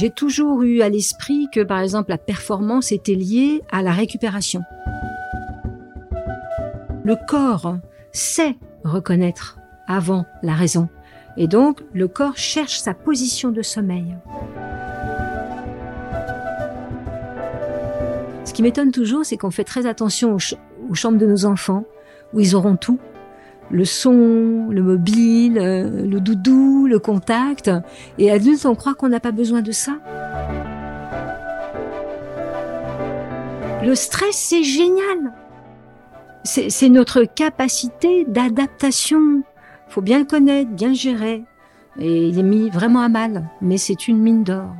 J'ai toujours eu à l'esprit que, par exemple, la performance était liée à la récupération. Le corps sait reconnaître avant la raison. Et donc, le corps cherche sa position de sommeil. Ce qui m'étonne toujours, c'est qu'on fait très attention aux, chambres de nos enfants, où ils auront tout. Le son, le mobile, euh, le doudou, le contact. Et adultes, on croit qu'on n'a pas besoin de ça. Le stress, c'est génial. C'est notre capacité d'adaptation. Faut bien le connaître, bien le gérer. Et il est mis vraiment à mal, mais c'est une mine d'or.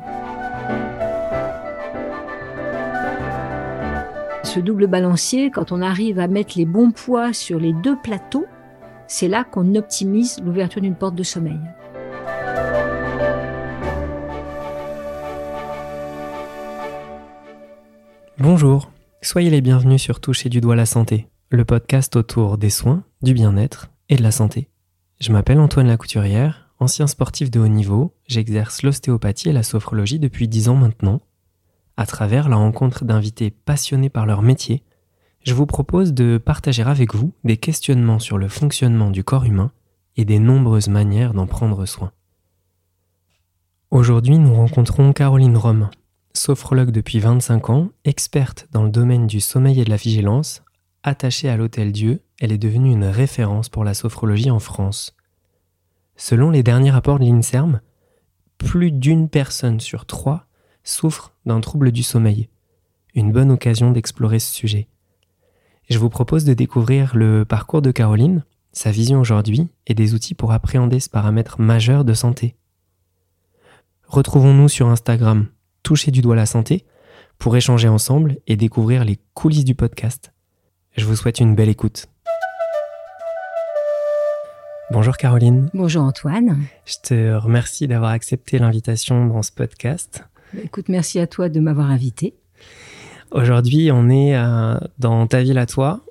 Ce double balancier, quand on arrive à mettre les bons poids sur les deux plateaux, c'est là qu'on optimise l'ouverture d'une porte de sommeil. Bonjour, soyez les bienvenus sur Toucher du doigt la santé le podcast autour des soins, du bien-être et de la santé. Je m'appelle Antoine Lacouturière, ancien sportif de haut niveau, j'exerce l'ostéopathie et la sophrologie depuis dix ans maintenant. À travers la rencontre d'invités passionnés par leur métier, je vous propose de partager avec vous des questionnements sur le fonctionnement du corps humain et des nombreuses manières d'en prendre soin. Aujourd'hui, nous rencontrons Caroline Rome, sophrologue depuis 25 ans, experte dans le domaine du sommeil et de la vigilance, Attachée à l'Hôtel Dieu, elle est devenue une référence pour la sophrologie en France. Selon les derniers rapports de l'INSERM, plus d'une personne sur trois souffre d'un trouble du sommeil. Une bonne occasion d'explorer ce sujet. Je vous propose de découvrir le parcours de Caroline, sa vision aujourd'hui et des outils pour appréhender ce paramètre majeur de santé. Retrouvons-nous sur Instagram, toucher du doigt la santé, pour échanger ensemble et découvrir les coulisses du podcast. Je vous souhaite une belle écoute. Bonjour Caroline. Bonjour Antoine. Je te remercie d'avoir accepté l'invitation dans ce podcast. Écoute, merci à toi de m'avoir invité. Aujourd'hui, on est euh, dans ta ville à toi.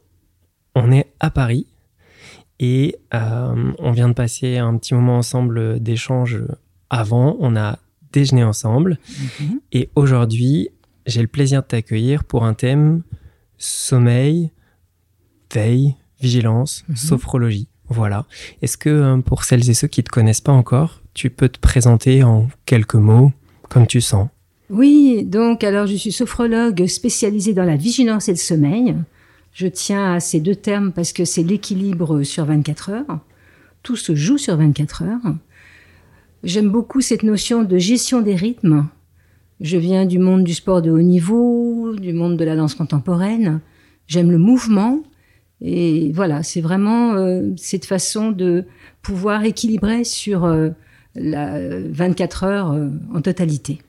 On est à Paris et euh, on vient de passer un petit moment ensemble d'échange avant. On a déjeuné ensemble mhm. et aujourd'hui, j'ai le plaisir de t'accueillir pour un thème sommeil, veille, vigilance, mhm. sophrologie. Voilà. Est-ce que euh, pour celles et ceux qui ne te connaissent pas encore, tu peux te présenter en quelques mots, comme tu sens? Oui, donc alors je suis sophrologue spécialisée dans la vigilance et le sommeil. Je tiens à ces deux termes parce que c'est l'équilibre sur 24 heures. Tout se joue sur 24 heures. J'aime beaucoup cette notion de gestion des rythmes. Je viens du monde du sport de haut niveau, du monde de la danse contemporaine. J'aime le mouvement et voilà, c'est vraiment euh, cette façon de pouvoir équilibrer sur euh, la 24 heures euh, en totalité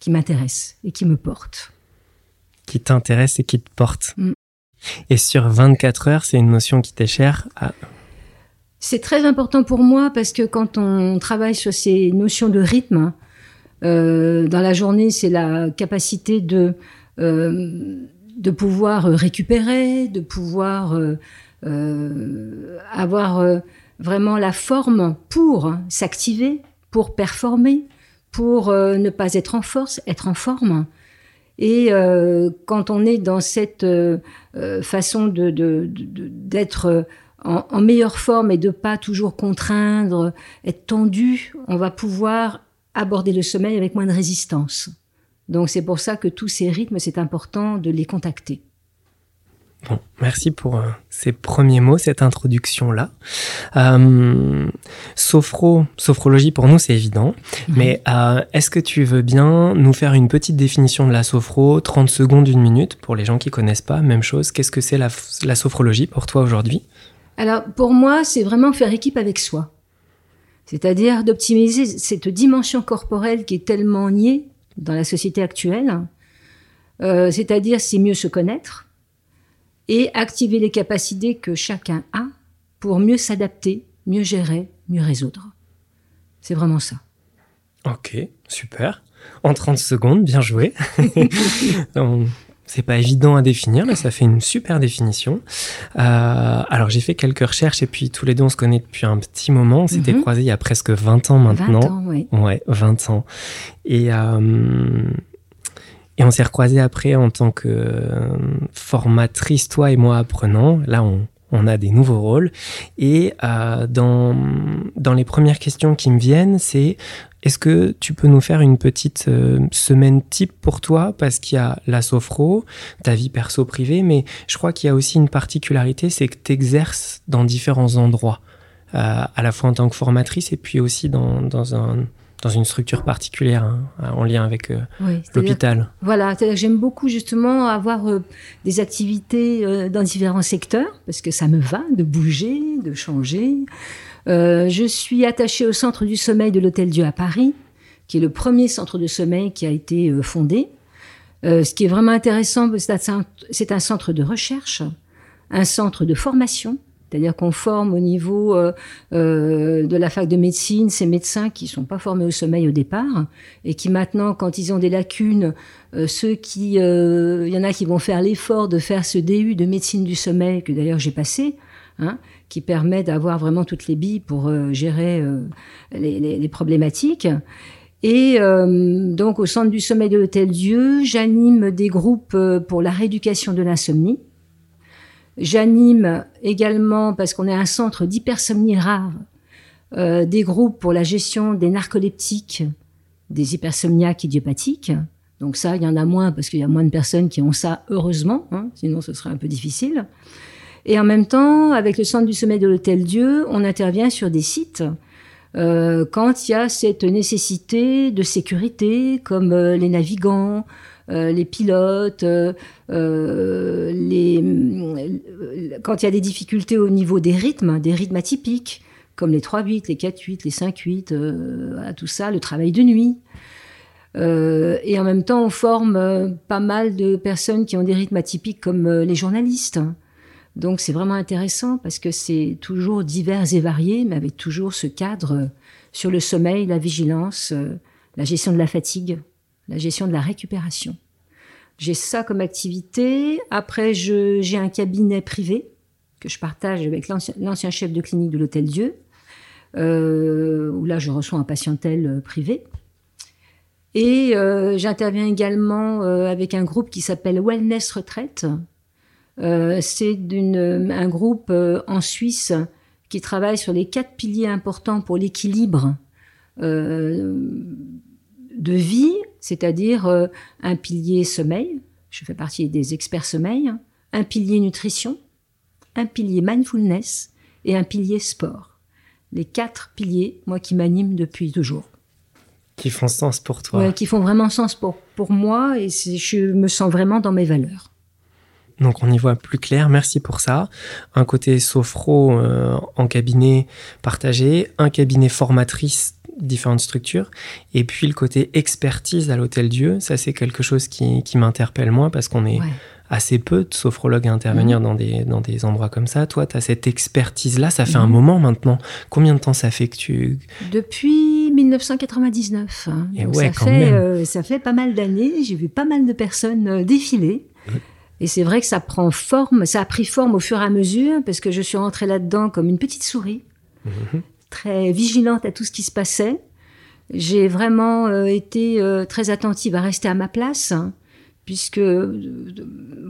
qui m'intéresse et qui me porte. Qui t'intéresse et qui te porte. Mm. Et sur 24 heures, c'est une notion qui t'est chère C'est très important pour moi parce que quand on travaille sur ces notions de rythme, dans la journée, c'est la capacité de de pouvoir euh, récupérer, de pouvoir euh, euh, avoir vraiment la forme pour s'activer, pour performer, pour ne pas être en force, être en forme. Et quand on est dans cette façon de, d'être en, en, meilleure forme et de pas toujours contraindre, être tendu, on va pouvoir aborder le sommeil avec moins de résistance. Donc c'est pour ça que tous ces rythmes, c'est important de les contacter. Bon, merci pour euh, ces premiers mots, cette introduction-là. Euh, sophro, sophrologie pour nous, c'est évident. Mhm. Mais euh, est-ce que tu veux bien nous faire une petite définition de la sophro, 30 secondes, une minute, pour les gens qui connaissent pas, même chose. Qu'est-ce que c'est la, la sophrologie pour toi aujourd'hui? Alors, pour moi, c'est vraiment faire équipe avec soi. C'est-à-dire d'optimiser cette dimension corporelle qui est tellement niée dans la société actuelle. Euh, c'est-à-dire, c'est mieux se connaître et activer les capacités que chacun a pour mieux s'adapter, mieux gérer, mieux résoudre. C'est vraiment ça. Ok, super. En 30 secondes, bien joué. c'est pas évident à définir, mais ça fait une super définition. Euh, alors j'ai fait quelques recherches et puis tous les deux on se connaît depuis un petit moment. On s'était mhm. croisés il y a presque 20 ans maintenant. 20 ans, oui. Ouais, 20 ans. Et, euh, et on s'est recroisés après en tant que formatrice, toi et moi apprenant. Là on, on a des nouveaux rôles. Et euh, dans, dans les premières questions qui me viennent, c'est est-ce que tu peux nous faire une petite euh, semaine type pour toi? Parce qu'il y a la sophro, ta vie perso-privée, mais je crois qu'il y a aussi une particularité, c'est que tu exerces dans différents endroits, euh, à la fois en tant que formatrice et puis aussi dans, dans un dans une structure particulière hein, en lien avec euh, l'hôpital. Voilà, j'aime beaucoup justement avoir euh, des activités euh, dans différents secteurs parce que ça me va de bouger, de changer. je suis attachée au centre du sommeil de l'Hôtel Dieu à Paris, qui est le premier centre de sommeil qui a été fondé. ce qui est vraiment intéressant, c'est un centre de recherche, un centre de formation c'est-à-dire qu'on forme au niveau euh, euh, de la fac de médecine ces médecins qui sont pas formés au sommeil au départ et qui maintenant, quand ils ont des lacunes, euh, ceux qui, il y en a qui vont faire l'effort de faire ce DU de médecine du sommeil que d'ailleurs j'ai passé, hein, qui permet d'avoir vraiment toutes les billes pour gérer les, les, les, problématiques. Et donc au centre du sommeil de l'Hôtel Dieu, j'anime des groupes pour la rééducation de l'insomnie J'anime également, parce qu'on est un centre d'hypersomnie rare, euh, des groupes pour la gestion des narcoleptiques, des hypersomniaques idiopathiques. Donc ça, il y en a moins parce qu'il y a moins de personnes qui ont ça, heureusement, hein, sinon ce serait un peu difficile. Et en même temps, avec le centre du sommeil de l'Hôtel Dieu, on intervient sur des sites euh, quand il y a cette nécessité de sécurité, comme euh, les navigants, euh, les pilotes, euh, euh, quand il y a des difficultés au niveau des rythmes, des rythmes atypiques, comme les 3-8, les 4-8, les 5-8, tout ça, le travail de nuit. et en même temps, on forme pas mal de personnes qui ont des rythmes atypiques comme les journalistes. Donc c'est vraiment intéressant parce que c'est toujours divers et varié, mais avec toujours ce cadre sur le sommeil, la vigilance, la gestion de la fatigue la gestion de la récupération. J'ai ça comme activité. Après, j'ai un cabinet privé que je partage avec l'ancien chef de clinique de l'Hôtel Dieu, euh, où là, je reçois un patientel euh, privé. Et euh, j'interviens également avec un groupe qui s'appelle Wellness Retraite. C'est un groupe en Suisse qui travaille sur les quatre piliers importants pour l'équilibre de vie, c'est-à-dire euh, un pilier sommeil, je fais partie des experts sommeil, un pilier nutrition, un pilier mindfulness et un pilier sport. Les quatre piliers, moi, qui m'animent depuis toujours. Qui font sens pour toi. Ouais, qui font vraiment sens pour, pour moi et je me sens vraiment dans mes valeurs. Donc on y voit plus clair, merci pour ça. Un côté sophro euh, en cabinet partagé, un cabinet formatrice différentes structures. Et puis le côté expertise à l'Hôtel Dieu, ça c'est quelque chose qui, qui m'interpelle moi parce qu'on est assez peu de sophrologues à intervenir mhm. dans, des, dans des endroits comme ça. Toi, tu as cette expertise-là, ça fait un mhm. moment maintenant. Combien de temps ça fait que tu... Depuis 1999. Hein. Et ouais, ça, fait, euh, ça fait pas mal d'années, j'ai vu pas mal de personnes euh, défiler. Et c'est vrai que ça prend forme, ça a pris forme au fur et à mesure, parce que je suis rentrée là-dedans comme une petite souris. Mhm très vigilante à tout ce qui se passait. J'ai vraiment euh, été euh, très attentive à rester à ma place, hein, puisque euh,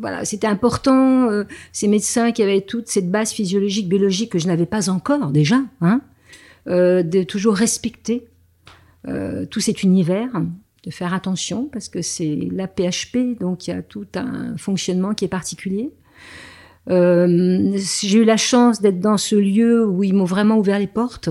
voilà, c'était important. ces médecins qui avaient toute cette base physiologique, biologique que je n'avais pas encore déjà, hein, de toujours respecter tout cet univers, de faire attention parce que c'est la PHP, donc il y a tout un fonctionnement qui est particulier. Euh, j'ai eu la chance d'être dans ce lieu où ils m'ont vraiment ouvert les portes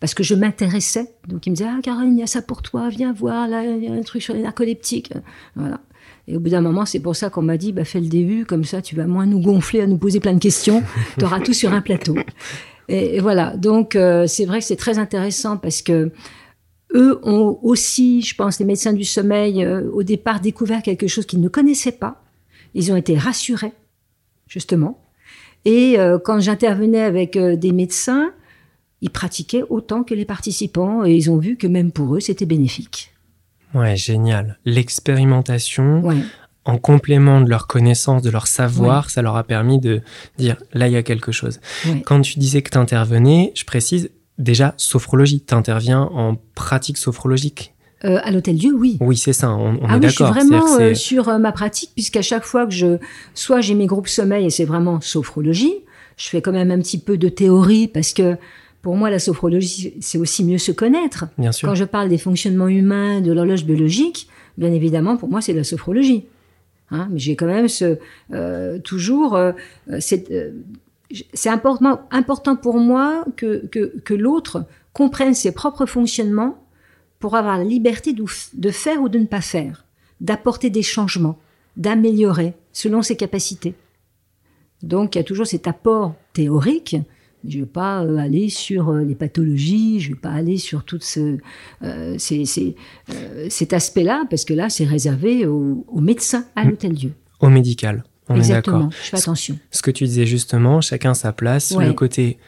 parce que je m'intéressais. Donc ils me disaient ah Caroline, il y a ça pour toi, viens voir là, il y a un truc sur les narcoleptiques. Voilà. Et au bout d'un moment, c'est pour ça qu'on m'a dit bah fais le début, comme ça tu vas moins nous gonfler à nous poser plein de questions, tu auras tout sur un plateau. Et, voilà. Donc euh, c'est vrai que c'est très intéressant parce que eux ont aussi, je pense, les médecins du sommeil, euh, au départ découvert quelque chose qu'ils ne connaissaient pas. Ils ont été rassurés justement. Et euh, quand j'intervenais avec euh, des médecins, ils pratiquaient autant que les participants et ils ont vu que même pour eux, c'était bénéfique. Ouais, génial. L'expérimentation en complément de leur connaissance, de leur savoir, ça leur a permis de dire là, il y a quelque chose. Quand tu disais que tu intervenais, je précise, déjà, sophrologie, tu interviens en pratique sophrologique. Euh, à l'Hôtel Dieu, oui. Oui, c'est ça, on, ah est oui, d'accord. Je suis vraiment euh, sur euh, ma pratique, puisqu'à chaque fois que je. Soit j'ai mes groupes sommeil et c'est vraiment sophrologie, je fais quand même un petit peu de théorie, parce que pour moi, la sophrologie, c'est aussi mieux se connaître. Bien sûr. Quand je parle des fonctionnements humains, de l'horloge biologique, bien évidemment, pour moi, c'est de la sophrologie. Hein, mais j'ai quand même ce, toujours. c'est important, important pour moi que, que, que l'autre comprenne ses propres fonctionnements pour avoir la liberté de faire ou de ne pas faire, d'apporter des changements, d'améliorer selon ses capacités. Donc il y a toujours cet apport théorique. Je ne vais pas euh, aller sur euh, les pathologies, je ne vais pas aller sur tout ce, euh, cet aspect-là, parce que là, c'est réservé aux, médecins à mm. l'Hôtel Dieu. Au médical, on Exactement, est d'accord. je fais attention. Ce que tu disais justement, chacun sa place, le côté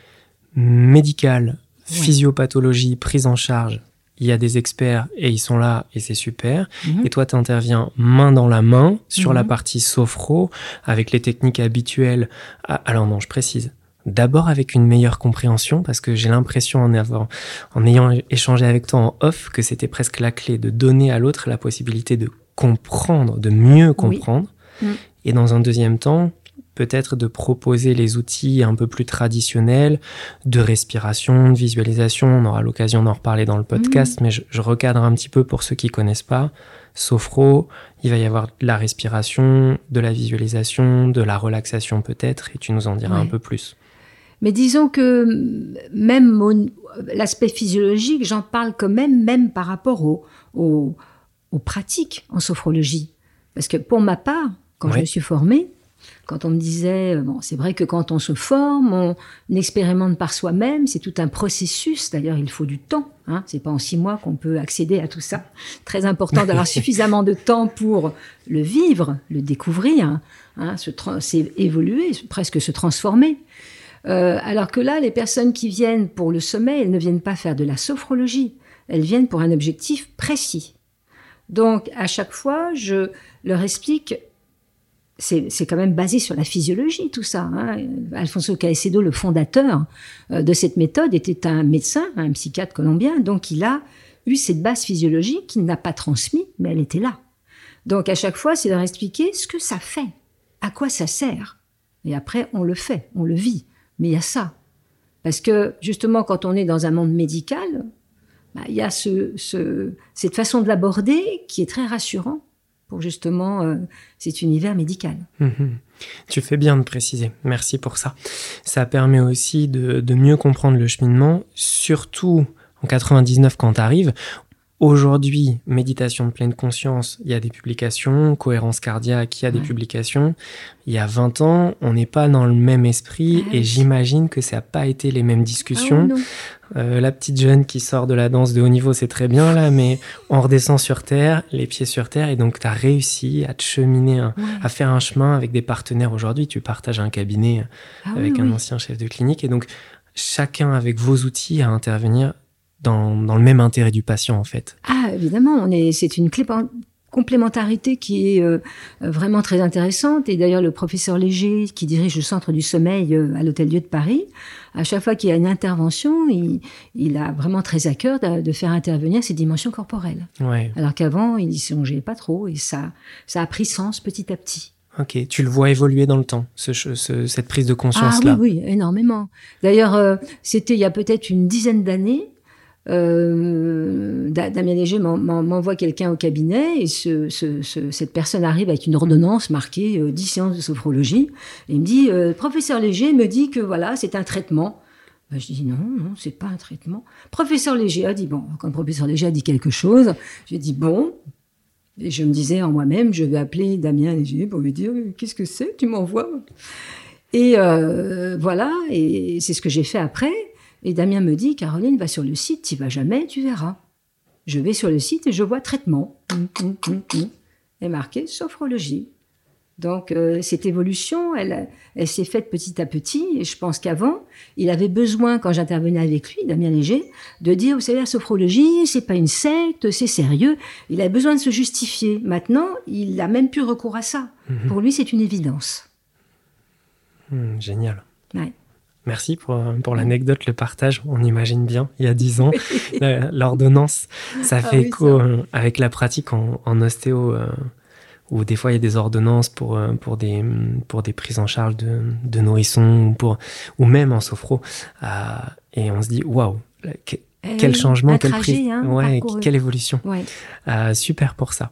médical, physiopathologie, prise en charge, il y a des experts et ils sont là et c'est super. Mhm. Et toi, tu interviens main dans la main sur la mhm. partie sophro avec les techniques habituelles. Ah, alors non, je précise. D'abord avec une meilleure compréhension parce que j'ai l'impression en, ayant échangé avec toi en off que c'était presque la clé de donner à l'autre la possibilité de comprendre, de mieux comprendre. Mm. Et dans un deuxième temps, peut-être de proposer les outils un peu plus traditionnels de respiration, de visualisation. On aura l'occasion d'en reparler dans le podcast, mmh. mais je, recadre un petit peu pour ceux qui connaissent pas. Sophro, il va y avoir de la respiration, de la visualisation, de la relaxation peut-être, et tu nous en diras un peu plus. Mais disons que même l'aspect physiologique, j'en parle quand même, même par rapport aux, pratiques en sophrologie. Parce que pour ma part, quand je me suis formée, quand on me disait, euh, bon, c'est vrai que quand on se forme, on expérimente par soi-même, c'est tout un processus. D'ailleurs, il faut du temps. Hein. C'est pas en six mois qu'on peut accéder à tout ça. Très important d'avoir suffisamment de temps pour le vivre, le découvrir, hein, se évoluer, presque se transformer. Euh, alors que là, les personnes qui viennent pour le sommeil, elles ne viennent pas faire de la sophrologie. Elles viennent pour un objectif précis. Donc, à chaque fois, je leur explique c'est quand même basé sur la physiologie, tout ça. Hein. Alfonso Caicedo, le fondateur euh, de cette méthode, était un médecin, un psychiatre colombien, donc il a eu cette base physiologique qu'il n'a pas transmise, mais elle était là. Donc à chaque fois, c'est leur expliquer ce que ça fait, à quoi ça sert. Et après, on le fait, on le vit. Mais il y a ça. Parce que justement, quand on est dans un monde médical, bah, il y a cette façon de l'aborder qui est très rassurant pour justement euh, cet univers médical. Mhm. Tu fais bien de préciser, merci pour ça. Ça permet aussi de, de mieux comprendre le cheminement, surtout en 99 quand tu arrives, Aujourd'hui, méditation de pleine conscience, il y a des publications, cohérence cardiaque, il y a des publications. Il y a 20 ans, on n'est pas dans le même esprit et j'imagine que ça n'a pas été les mêmes discussions. Ah euh, la petite jeune qui sort de la danse de haut niveau, c'est très bien là, mais on redescend sur terre, les pieds sur terre, et donc tu as réussi à te cheminer, à faire un chemin avec des partenaires. Aujourd'hui, tu partages un cabinet ah avec un ancien chef de clinique, et donc chacun avec vos outils à intervenir dans, dans, le même intérêt du patient, en fait. Ah, évidemment, on est, c'est une complémentarité qui est euh, vraiment très intéressante. Et d'ailleurs, le professeur Léger, qui dirige le centre du sommeil euh, à l'Hôtel Dieu de Paris, à chaque fois qu'il y a une intervention, il, il a vraiment très à cœur de, faire intervenir ces dimensions corporelles. Ouais. Alors qu'avant, il n'y songeait pas trop et ça, ça a pris sens petit à petit. Ok, tu le vois évoluer dans le temps, ce, cette prise de conscience-là? Ah oui, oui, énormément. D'ailleurs, euh, c'était il y a peut-être une dizaine d'années, euh, Damien Léger m'envoie quelqu'un au cabinet et ce, cette personne arrive avec une ordonnance marquée euh, 10 séances de sophrologie et il me dit euh, professeur Léger me dit que voilà c'est un traitement. Ben, je dis non non c'est pas un traitement. Professeur Léger a dit bon quand professeur Léger a dit quelque chose j'ai dit bon et je me disais en moi-même je vais appeler Damien Léger pour lui dire qu'est-ce que c'est? Tu m'envoies? Et euh, voilà et c'est ce que j'ai fait après et Damien me dit, Caroline, va sur le site, tu vas jamais, tu verras. Je vais sur le site et je vois traitement. Hum, hum, hum, et marqué sophrologie. Donc euh, cette évolution, elle, elle s'est faite petit à petit. Et je pense qu'avant, il avait besoin, quand j'intervenais avec lui, Damien Léger, de dire, vous savez, la sophrologie, c'est pas une secte, c'est sérieux. Il avait besoin de se justifier. Maintenant, il a même plus recours à ça. Mhm. Pour lui, c'est une évidence. Hmm, génial. Ouais. Merci pour, pour l'anecdote, le partage. On imagine bien, il y a dix ans, la- l'ordonnance, ça Ah fait oui, écho ça. euh, avec la pratique en, en ostéo, euh, où des fois il y a des ordonnances pour, euh, pour, des, pour des prises en charge de, de nourrissons, ou, pour, ou même en sophro. Euh, et on se dit, waouh, Eh quel changement, trajet, prise, hein, ouais, quelle évolution. Ouais. Euh, super pour ça.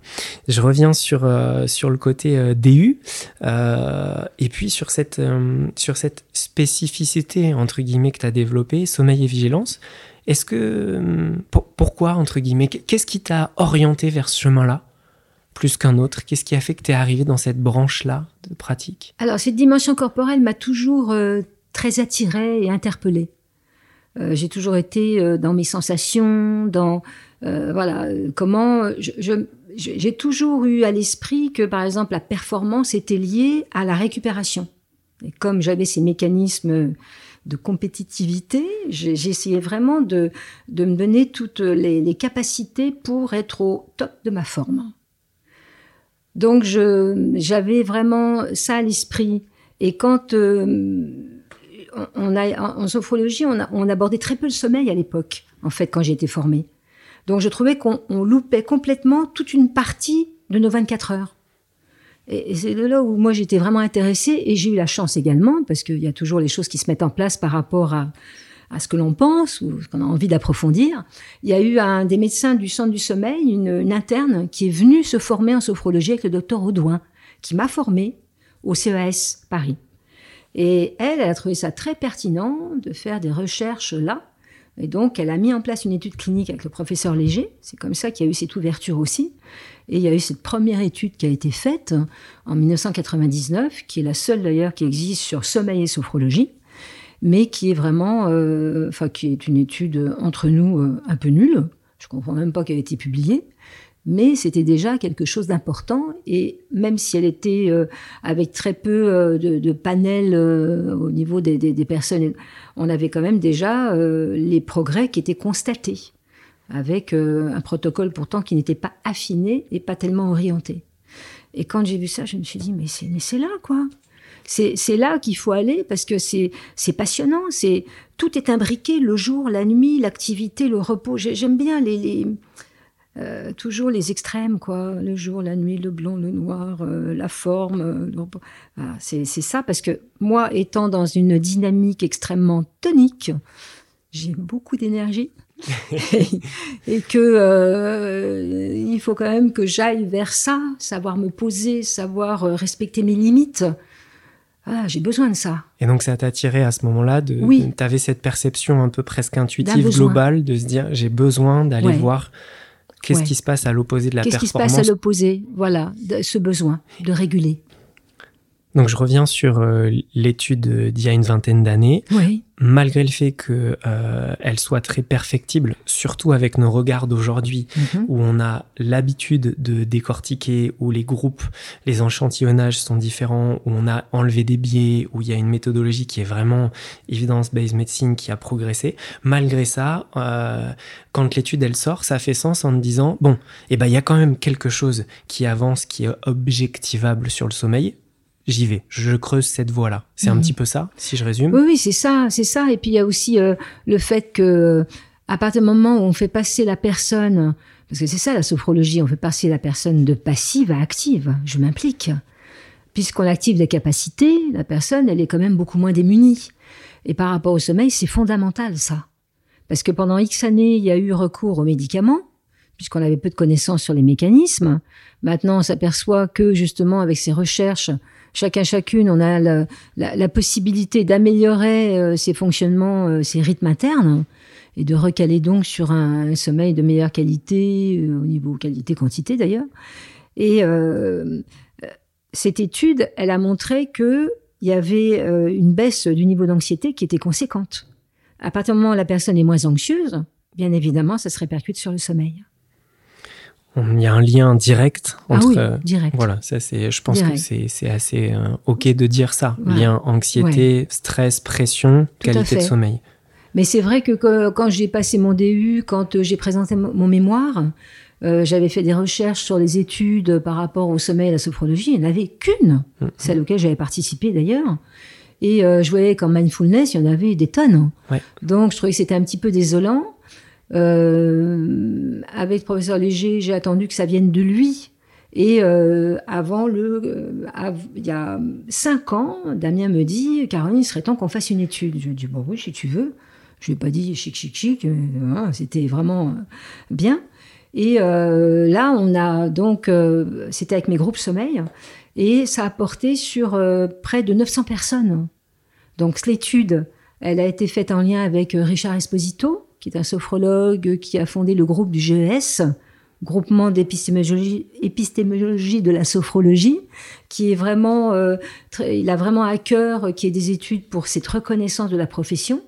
Je reviens sur, euh, sur le côté euh, DU euh, et puis sur cette, euh, sur cette spécificité entre guillemets que tu as développée, sommeil et vigilance. Est-ce que. pour- pourquoi, entre guillemets Qu'est-ce qui t'a orienté vers ce chemin-là plus qu'un autre? Qu'est-ce qui a fait que tu es arrivé dans cette branche-là de pratique? Alors, cette dimension corporelle m'a toujours euh, très attirée et interpellée. Euh, j'ai toujours été euh, dans mes sensations, dans euh, voilà euh, comment j'ai toujours eu à l'esprit que par exemple la performance était liée à la récupération. Et comme j'avais ces mécanismes de compétitivité, essayé vraiment de, de me donner toutes les, les capacités pour être au top de ma forme. Donc j'avais vraiment ça à l'esprit. Et quand euh, on, a en, sophrologie, on, abordait très peu le sommeil à l'époque, en fait, quand j'ai été formée. Donc je trouvais qu'on on loupait complètement toute une partie de nos 24 heures. Et, et c'est là où moi j'étais vraiment intéressée et j'ai eu la chance également, parce qu'il y a toujours les choses qui se mettent en place par rapport à, à ce que l'on pense ou ce qu'on a envie d'approfondir. Il y a eu un des médecins du centre du sommeil, une, une interne, qui est venue se former en sophrologie avec le docteur Audouin, qui m'a formée au CES Paris. Et elle, elle a trouvé ça très pertinent de faire des recherches là. Et donc, elle a mis en place une étude clinique avec le professeur Léger. C'est comme ça qu'il y a eu cette ouverture aussi. Et il y a eu cette première étude qui a été faite en 1999, qui est la seule d'ailleurs qui existe sur sommeil et sophrologie, mais qui est vraiment, euh, enfin, qui est une étude entre nous euh, un peu nulle. Je comprends même pas qu'elle ait été publiée mais c'était déjà quelque chose d'important. Et même si elle était euh, avec très peu euh, de, de euh, au niveau des, personnes, on avait quand même déjà les progrès qui étaient constatés, avec un protocole pourtant qui n'était pas affiné et pas tellement orienté. Et quand j'ai vu ça, je me suis dit, mais c'est, là, quoi. C'est, là qu'il faut aller parce que c'est, c'est passionnant. C'est, tout est imbriqué, le jour, la nuit, l'activité, le repos. J'aime bien les, les euh, toujours les extrêmes, quoi. Le jour, la nuit, le blanc, le noir, euh, la forme. Euh, voilà, c'est, ça, parce que moi, étant dans une dynamique extrêmement tonique, j'ai beaucoup d'énergie. et, et, que il faut quand même que j'aille vers ça, savoir me poser, savoir respecter mes limites. Ah, j'ai besoin de ça. Et donc ça t'a attiré à ce moment-là de, oui. tu avais cette perception un peu presque intuitive, globale, de se dire j'ai besoin d'aller ouais. voir Qu'est-ce ouais. qui se passe à l'opposé de la Qu'est-ce performance Qu'est-ce qui se passe à l'opposé Voilà, ce besoin de réguler. Donc je reviens sur euh, l'étude d'il y a une vingtaine d'années. Oui. Malgré le fait que euh, elle soit très perfectible, surtout avec nos regards d'aujourd'hui, mm -hmm. où on a l'habitude de décortiquer, où les groupes, les enchantillonnages sont différents, où on a enlevé des biais, où il y a une méthodologie qui est vraiment evidence-based medicine qui a progressé. Malgré ça, euh, quand l'étude elle sort, ça fait sens en disant bon, eh ben il y a quand même quelque chose qui avance, qui est objectivable sur le sommeil j'y vais, je creuse cette voie-là. C'est mmh. un petit peu ça, si je résume. Oui, oui, c'est ça, c'est ça. Et puis il y a aussi euh, le fait que, à partir du moment où on fait passer la personne, parce que c'est ça la sophrologie, on fait passer la personne de passive à active. Je m'implique, puisqu'on active des capacités, la personne, elle est quand même beaucoup moins démunie. Et par rapport au sommeil, c'est fondamental ça, parce que pendant X années, il y a eu recours aux médicaments puisqu'on avait peu de connaissances sur les mécanismes. Maintenant, on s'aperçoit que justement, avec ces recherches, chacun chacune, on a la, possibilité d'améliorer euh, ses fonctionnements, euh, ses rythmes internes, et de recaler donc sur un, un sommeil de meilleure qualité, euh, au niveau qualité-quantité d'ailleurs. Et cette étude, elle a montré qu'il y avait une baisse du niveau d'anxiété qui était conséquente. À partir du moment où la personne est moins anxieuse, bien évidemment, ça se répercute sur le sommeil il y a un lien direct Ah entre. oui, direct. Voilà, ça c'est, je pense que Direct. c'est, c'est assez euh, ok de dire ça. Lien anxiété, stress, pression, Tout qualité de sommeil. Mais c'est vrai que, que- quand j'ai passé mon DU, quand euh, j'ai présenté mon mémoire, euh, j'avais fait des recherches sur les études par rapport au sommeil et à la sophrologie. Il n'y en avait qu'une, Mhm. celle auquel j'avais participé d'ailleurs. Et euh, je voyais qu'en mindfulness, il y en avait des tonnes. Ouais. Donc je trouvais que c'était un petit peu désolant. Euh, avec le professeur Léger, j'ai attendu que ça vienne de lui. Et euh, avant le, euh, il y a cinq ans, Damien me dit, Caroline, il serait temps qu'on fasse une étude. Je lui dis, bon oui, si tu veux. Je lui ai pas dit chic, chic, chic. euh, voilà, C'était vraiment bien. Et euh, là, on a donc, euh, c'était avec mes groupes sommeil, et ça a porté sur près de 900 personnes. Donc l'étude, elle a été faite en lien avec Richard Esposito, qui est un sophrologue qui a fondé le groupe du GES, groupement d'épistémologie épistémologie de la sophrologie, qui est vraiment, euh, il a vraiment à cœur euh, qu'il y ait des études pour cette reconnaissance de la profession.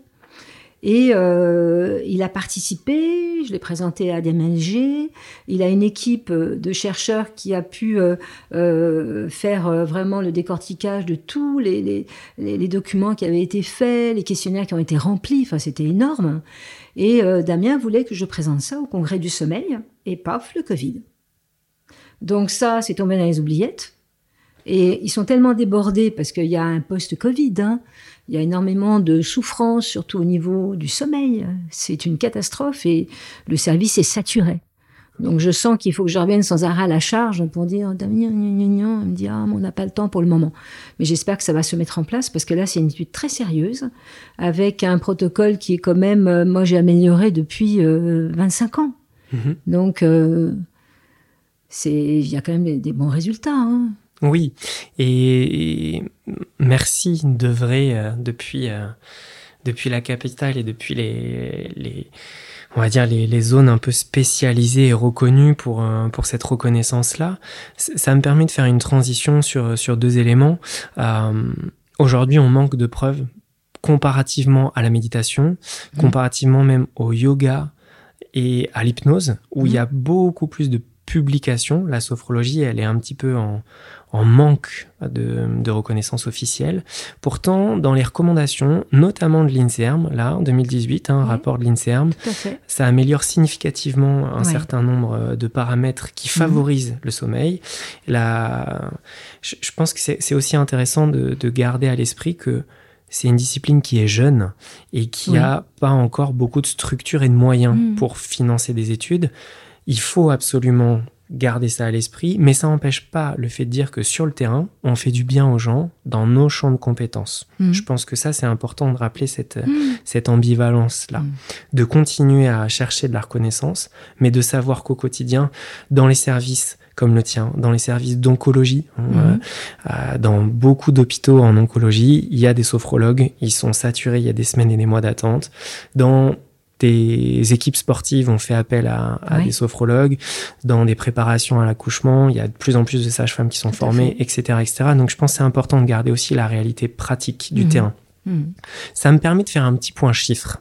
Et euh, il a participé, je l'ai présenté à DMLG. Il a une équipe de chercheurs qui a pu faire vraiment le décortiquage de tous les- les documents qui avaient été faits, les questionnaires qui ont été remplis. Enfin, c'était énorme. Et euh, Damien voulait que je présente ça au congrès du sommeil. Et paf, le Covid. Donc ça, c'est tombé dans les oubliettes. Et ils sont tellement débordés parce qu'il y a un post-Covid. hein. Il y a énormément de souffrance, surtout au niveau du sommeil. C'est une catastrophe et le service est saturé. Donc je sens qu'il faut que je revienne sans arrêt à la charge pour dire Damien, gna. il me dit ah on n'a pas le temps pour le moment. Mais j'espère que ça va se mettre en place parce que là c'est une étude très sérieuse avec un protocole qui est quand même euh, moi j'ai amélioré depuis euh, 25 ans. Mhm. Donc euh, c'est il y a quand même des, des bons résultats. hein. Oui, et, merci d'œuvrer euh, depuis, euh, depuis la capitale et depuis les, les on va dire les, les zones un peu spécialisées et reconnues pour, euh, pour cette reconnaissance-là. Ça me permet de faire une transition sur, sur deux éléments. Euh, Aujourd'hui, on manque de preuves comparativement à la méditation, Mhm. comparativement même au yoga et à l'hypnose, où il y a beaucoup plus de publications. La sophrologie, elle est un petit peu en, en manque de, de reconnaissance officielle. Pourtant, dans les recommandations, notamment de l'INSERM, là, en 2018, un Ouais. rapport de l'INSERM, ça améliore significativement un Ouais. certain nombre euh, de paramètres qui favorisent le sommeil. La... Je, je pense que c'est aussi intéressant de, de garder à l'esprit que c'est une discipline qui est jeune et qui Oui. a pas encore beaucoup de structures et de moyens Mhm. pour financer des études. Il faut absolument garder ça à l'esprit, mais ça n'empêche pas le fait de dire que sur le terrain, on fait du bien aux gens dans nos champs de compétences. Mhm. Je pense que ça, c'est important de rappeler cette, Mhm. cette ambivalence-là, Mm. de continuer à chercher de la reconnaissance, mais de savoir qu'au quotidien, dans les services comme le tien, dans les services d'oncologie, hein, euh, euh, dans beaucoup d'hôpitaux en oncologie, il y a des sophrologues, ils sont saturés, il y a des semaines et des mois d'attente. Dans des équipes sportives, on fait appel à, à des sophrologues. Dans des préparations à l'accouchement, il y a de plus en plus de sages-femmes qui sont Tout formées, etc., etc. Donc je pense que c'est important de garder aussi la réalité pratique du Mhm. terrain. Mhm. Ça me permet de faire un petit point chiffre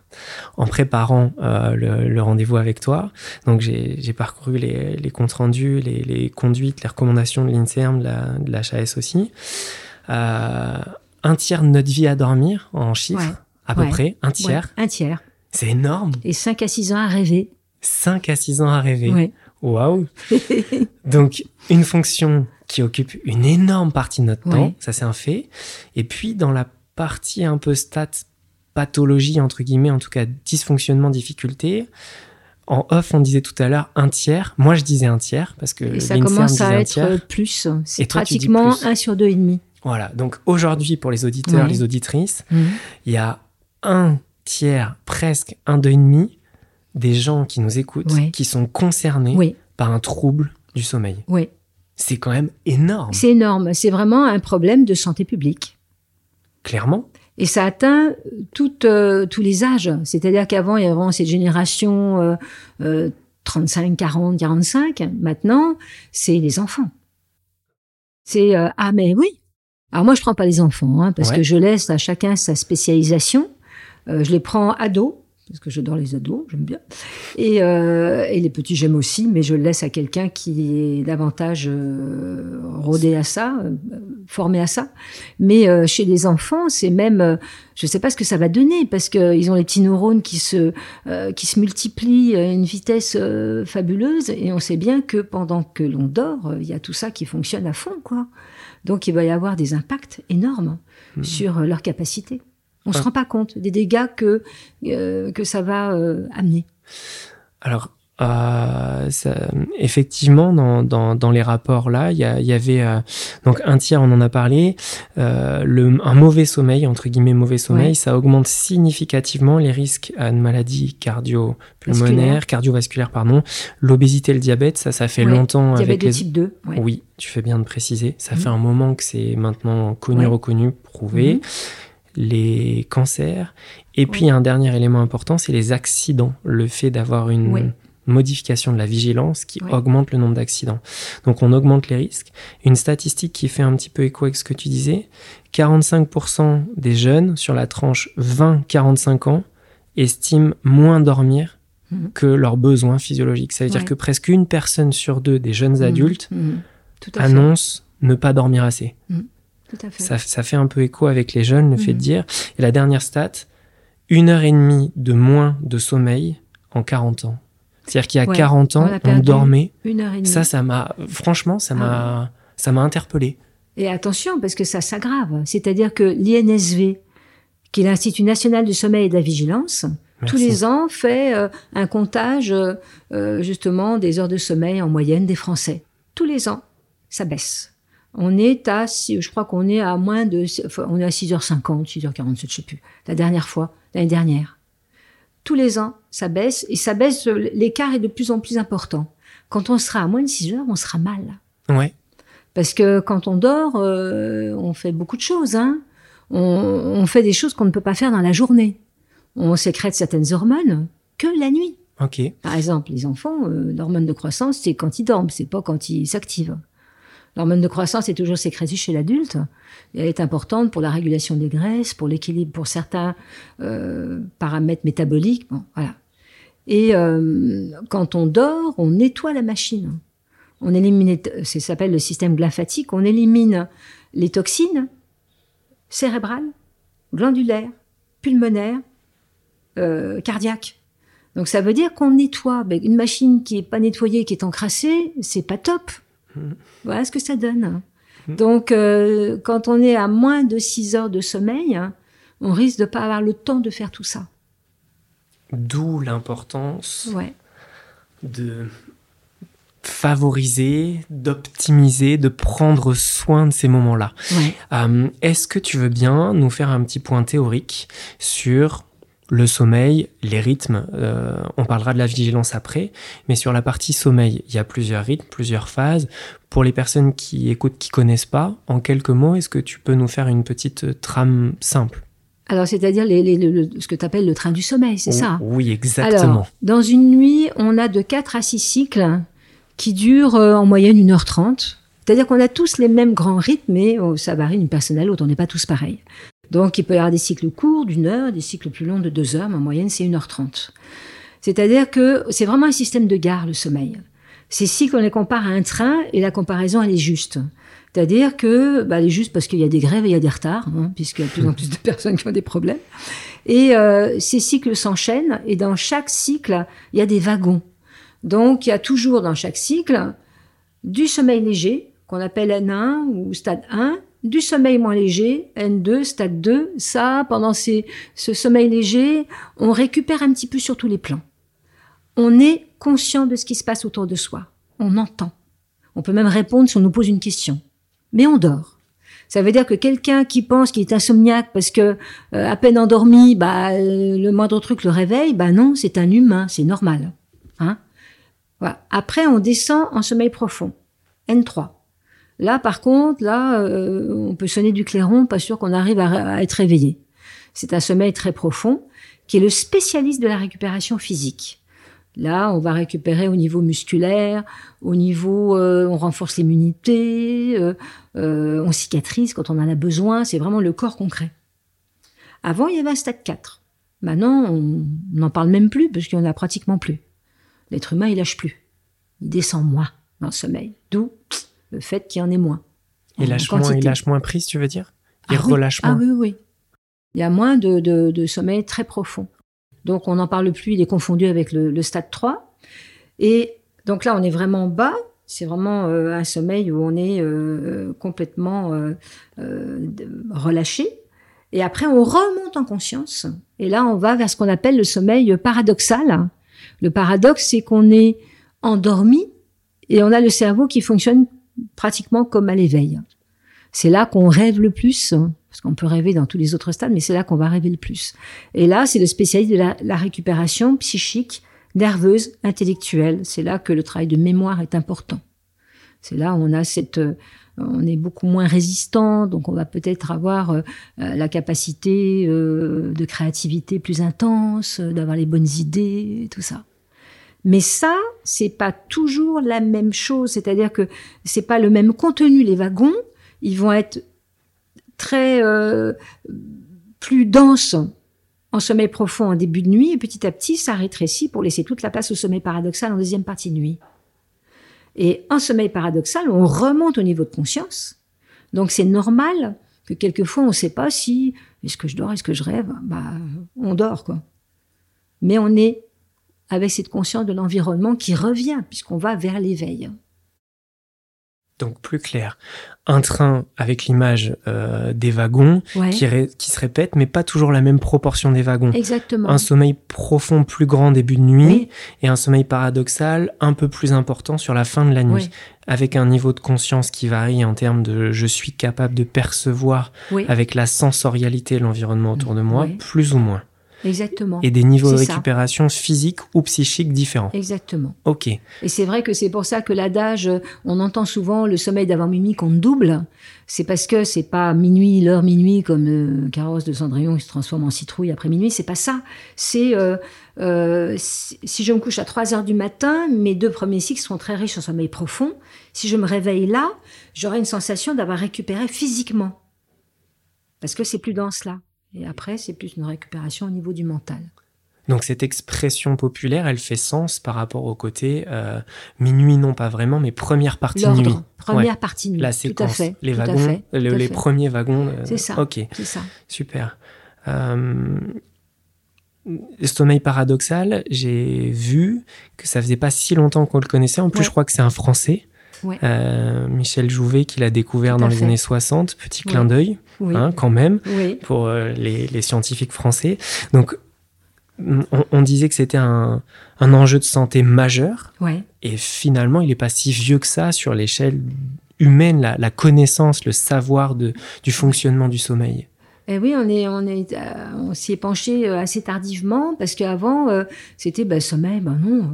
en préparant euh, le, le rendez-vous avec toi. Donc j'ai j'ai parcouru les, les comptes rendus, les, les conduites, les recommandations de l'INSERM, de la, de la HAS aussi. Euh, un tiers de notre vie à dormir en chiffres, Ouais. à peu Ouais. près, un tiers. Ouais, un tiers. C'est énorme. Et 5 à 6 ans à rêver. 5 à 6 ans à rêver. Ouais. Waouh. Donc une fonction qui occupe une énorme partie de notre Ouais. temps, ça c'est un fait. Et puis dans la partie un peu stat pathologie entre guillemets, en tout cas dysfonctionnement, difficulté. En off, on disait tout à l'heure un tiers. Moi, je disais un tiers parce que Et ça commence à un être plus. Et C'est pratiquement plus. 1 sur 2,5. Voilà. Donc aujourd'hui, pour les auditeurs, les auditrices, Mhm. il y a un tiers, presque un demi des gens qui nous écoutent, Ouais. qui sont concernés Oui, par un trouble du sommeil. oui. C'est quand même énorme, C'est énorme. C'est vraiment un problème de santé publique. clairement. Et ça atteint euh, tous les âges. C'est-à-dire qu'avant, il y avait vraiment cette génération euh, euh, 35, 40, 45. Maintenant, c'est les enfants. C'est euh, ah mais oui. Alors moi, je prends pas les enfants hein, parce Ouais. que je laisse à chacun sa spécialisation. Euh, je les prends ados parce que j'adore les ados, j'aime bien. Et, euh, et, les petits, j'aime aussi, mais je le laisse à quelqu'un qui est davantage euh, rodé à ça, euh, formé à ça. Mais chez les enfants, c'est même, je ne sais pas ce que ça va donner, parce qu'ils ont les petits neurones qui se, qui se multiplient à une vitesse fabuleuse, et on sait bien que pendant que l'on dort, il y a tout ça qui fonctionne à fond, quoi. Donc il va y avoir des impacts énormes mmh. sur leur capacité. On ne se rend pas compte des dégâts que, euh, que ça va euh, amener. Alors, euh, effectivement, dans, dans, dans, les rapports là, il y, y, avait donc un tiers, on en a parlé. le, un mauvais sommeil, entre guillemets mauvais sommeil, ça augmente significativement les risques à une maladie cardio-pulmonaire, cardiovasculaire, pardon. L'obésité, le diabète, ça, ça fait longtemps. Diabète avec de type 2. Oui, tu fais bien de préciser. Ça mmh. fait un moment que c'est maintenant connu, reconnu, prouvé. Mmh les cancers. Et puis un dernier élément important, c'est les accidents. Le fait d'avoir une modification de la vigilance qui augmente le nombre d'accidents. Donc on augmente les risques. Une statistique qui fait un petit peu écho avec ce que tu disais, 45% des jeunes sur la tranche 20-45 ans estiment moins dormir mhm. que leurs besoins physiologiques. Ça veut dire que presque une personne sur deux des jeunes mhm. adultes mhm. annonce ne pas dormir assez. Ça, fait un peu écho avec les jeunes, le fait de mhm. dire. Et la dernière stat, une heure et demie de moins de sommeil en 40 ans. C'est-à-dire qu'il y a 40 ans, on, dormait. Une heure et demie. Ça, ça m'a, franchement, ça m'a, ah ça m'a interpellé. Et attention, parce que ça s'aggrave. C'est-à-dire que l'INSV, qui est l'Institut national du sommeil et de la vigilance, tous les ans fait euh, un comptage euh, justement des heures de sommeil en moyenne des Français. Tous les ans, ça baisse. On est à, je crois qu'on est à moins de, on est à 6h50, 6h47, je sais plus. La dernière fois, l'année dernière. Tous les ans, ça baisse et ça baisse, l'écart est de plus en plus important. Quand on sera à moins de 6 heures, on sera mal. Ouais. Parce que quand on dort, euh, on fait beaucoup de choses. Hein. On, fait des choses qu'on ne peut pas faire dans la journée. On sécrète certaines hormones que la nuit. Ok. Par exemple, les enfants, euh, l'hormone de croissance, c'est quand ils dorment, c'est pas quand ils s'activent. L'hormone de croissance est toujours sécrétée chez l'adulte. elle est importante pour la régulation des graisses, pour l'équilibre, pour certains euh, paramètres métaboliques. Bon, voilà. Et euh, quand on dort, on nettoie la machine. On élimine, ça s'appelle le système glymphatique. On élimine les toxines cérébrales, glandulaires, pulmonaires, euh, cardiaques. Donc ça veut dire qu'on nettoie. Ben, une machine qui est pas nettoyée, qui est encrassée, c'est pas top. Voilà ce que ça donne. Donc, euh, quand on est à moins de 6 heures de sommeil, on risque de pas avoir le temps de faire tout ça. D'où l'importance de favoriser, d'optimiser, de prendre soin de ces moments-là. Euh, est-ce que tu veux bien nous faire un petit point théorique sur le sommeil, les rythmes, euh, on parlera de la vigilance après, mais sur la partie sommeil, il y a plusieurs rythmes, plusieurs phases. Pour les personnes qui écoutent, qui connaissent pas, en quelques mots, est-ce que tu peux nous faire une petite euh, trame simple? Alors, c'est-à-dire ce que tu appelles le train du sommeil, c'est ça? Oui, exactement. dans une nuit, on a de 4 à 6 cycles qui durent euh, en moyenne 1h30. C'est-à-dire qu'on a tous les mêmes grands rythmes, mais oh, ça varie d'une personne à l'autre, on n'est pas tous pareils. Donc il peut y avoir des cycles courts d'une heure, des cycles plus longs de deux heures, mais en moyenne c'est 1h30. C'est-à-dire que c'est vraiment un système de gare, le sommeil. Ces cycles, on les compare à un train et la comparaison, elle est juste. C'est-à-dire que, bah, elle est juste parce qu'il y a des grèves et il y a des retards, hein, puisqu'il y a de plus en plus de personnes qui ont des problèmes. Et euh, ces cycles s'enchaînent et dans chaque cycle, il y a des wagons. Donc, il y a toujours dans chaque cycle du sommeil léger, qu'on appelle N1 ou stade 1, du sommeil moins léger, N2, stade 2. Ça, pendant ce sommeil léger, on récupère un petit peu sur tous les plans. On est conscient de ce qui se passe autour de soi. On entend. On peut même répondre si on nous pose une question. Mais on dort. Ça veut dire que quelqu'un qui pense qu'il est insomniaque parce que euh, à peine endormi, bah euh, le moindre truc le réveille, bah non, c'est un humain, c'est normal. Hein? Voilà. Après, on descend en sommeil profond. N3. Là, par contre, là, euh, on peut sonner du clairon, pas sûr qu'on arrive à, être réveillé. C'est un sommeil très profond qui est le spécialiste de la récupération physique. Là, on va récupérer au niveau musculaire, au niveau, euh, on renforce l'immunité, euh, on cicatrise quand on en a besoin. C'est vraiment le corps concret. Avant, il y avait un stade 4. Maintenant, on n'en parle même plus parce qu'il n'y en a pratiquement plus. L'être humain, il lâche plus. Il descend moins dans le sommeil. D'où le fait qu'il y en ait moins. Il lâche, moins, il lâche moins prise, tu veux dire? Il ah relâche oui. moins Ah oui, oui. Il y a moins de, de, de sommeil très profond. Donc on n'en parle plus, il est confondu avec le, le, stade 3. Et donc là, on est vraiment bas. C'est vraiment euh, un sommeil où on est euh, complètement euh relâché. Et après, on remonte en conscience. Et là, on va vers ce qu'on appelle le sommeil paradoxal. Le paradoxe, c'est qu'on est endormi et on a le cerveau qui fonctionne pratiquement comme à l'éveil. C'est là qu'on rêve le plus, parce qu'on peut rêver dans tous les autres stades, mais c'est là qu'on va rêver le plus. Et là, c'est le spécialiste de la, récupération psychique, nerveuse, intellectuelle. C'est là que le travail de mémoire est important. C'est là où on a cette, on est beaucoup moins résistant, donc on va peut-être avoir euh, la capacité euh, de créativité plus intense, d'avoir les bonnes idées, tout ça. Mais ça, c'est pas toujours la même chose, c'est-à-dire que c'est pas le même contenu. Les wagons, ils vont être très euh, plus denses en sommeil profond en début de nuit et petit à petit ça rétrécit pour laisser toute la place au sommeil paradoxal en deuxième partie de nuit. Et en sommeil paradoxal, on remonte au niveau de conscience. Donc c'est normal que quelquefois on ne sait pas si est-ce que je dors, est-ce que je rêve? Bah, on dort quoi. Mais on est avec cette conscience de l'environnement qui revient puisqu'on va vers l'éveil. Donc plus clair, un train avec l'image euh, des wagons ouais. qui, qui, se répète, mais pas toujours la même proportion des wagons. Exactement. Un sommeil profond plus grand début de nuit oui. et un sommeil paradoxal un peu plus important sur la fin de la nuit, oui. avec un niveau de conscience qui varie en termes de je suis capable de percevoir oui. avec la sensorialité l'environnement autour de moi, plus ou moins. Exactement. Et des niveaux de récupération ça. physique ou psychique différents. Exactement. Ok. Et c'est vrai que c'est pour ça que l'adage, on entend souvent le sommeil d'avant minuit qu'on double. C'est parce que c'est pas minuit, l'heure minuit, comme le carrosse de Cendrillon qui se transforme en citrouille après minuit. C'est pas ça. C'est euh, euh, si je me couche à 3 heures du matin, mes deux premiers cycles sont très riches en sommeil profond. Si je me réveille là, j'aurai une sensation d'avoir récupéré physiquement. Parce que c'est plus dense là. Et après, c'est plus une récupération au niveau du mental. Donc cette expression populaire, elle fait sens par rapport au côté euh, minuit, non pas vraiment, mais première partie nuit. Première ouais. partie nuit. La séquence, tout à fait, les tout wagons, fait, le, les fait. premiers wagons. Euh, c'est ça. Ok. C'est ça. Super. Euh, sommeil paradoxal, j'ai vu que ça faisait pas si longtemps qu'on le connaissait. En plus, ouais. je crois que c'est un Français. Ouais. Euh, Michel Jouvet qui l'a découvert dans les années 60, petit clin d'œil, Oui. hein, quand même, oui. pour euh, les, les, scientifiques français. Donc, on, on disait que c'était un, un, enjeu de santé majeur, ouais. et finalement, il n'est pas si vieux que ça sur l'échelle humaine, la, la, connaissance, le savoir de, du fonctionnement du sommeil. Et oui, on est, on est, euh, on s'y est penché assez tardivement parce qu'avant euh, c'était bah, sommeil, bah non, euh,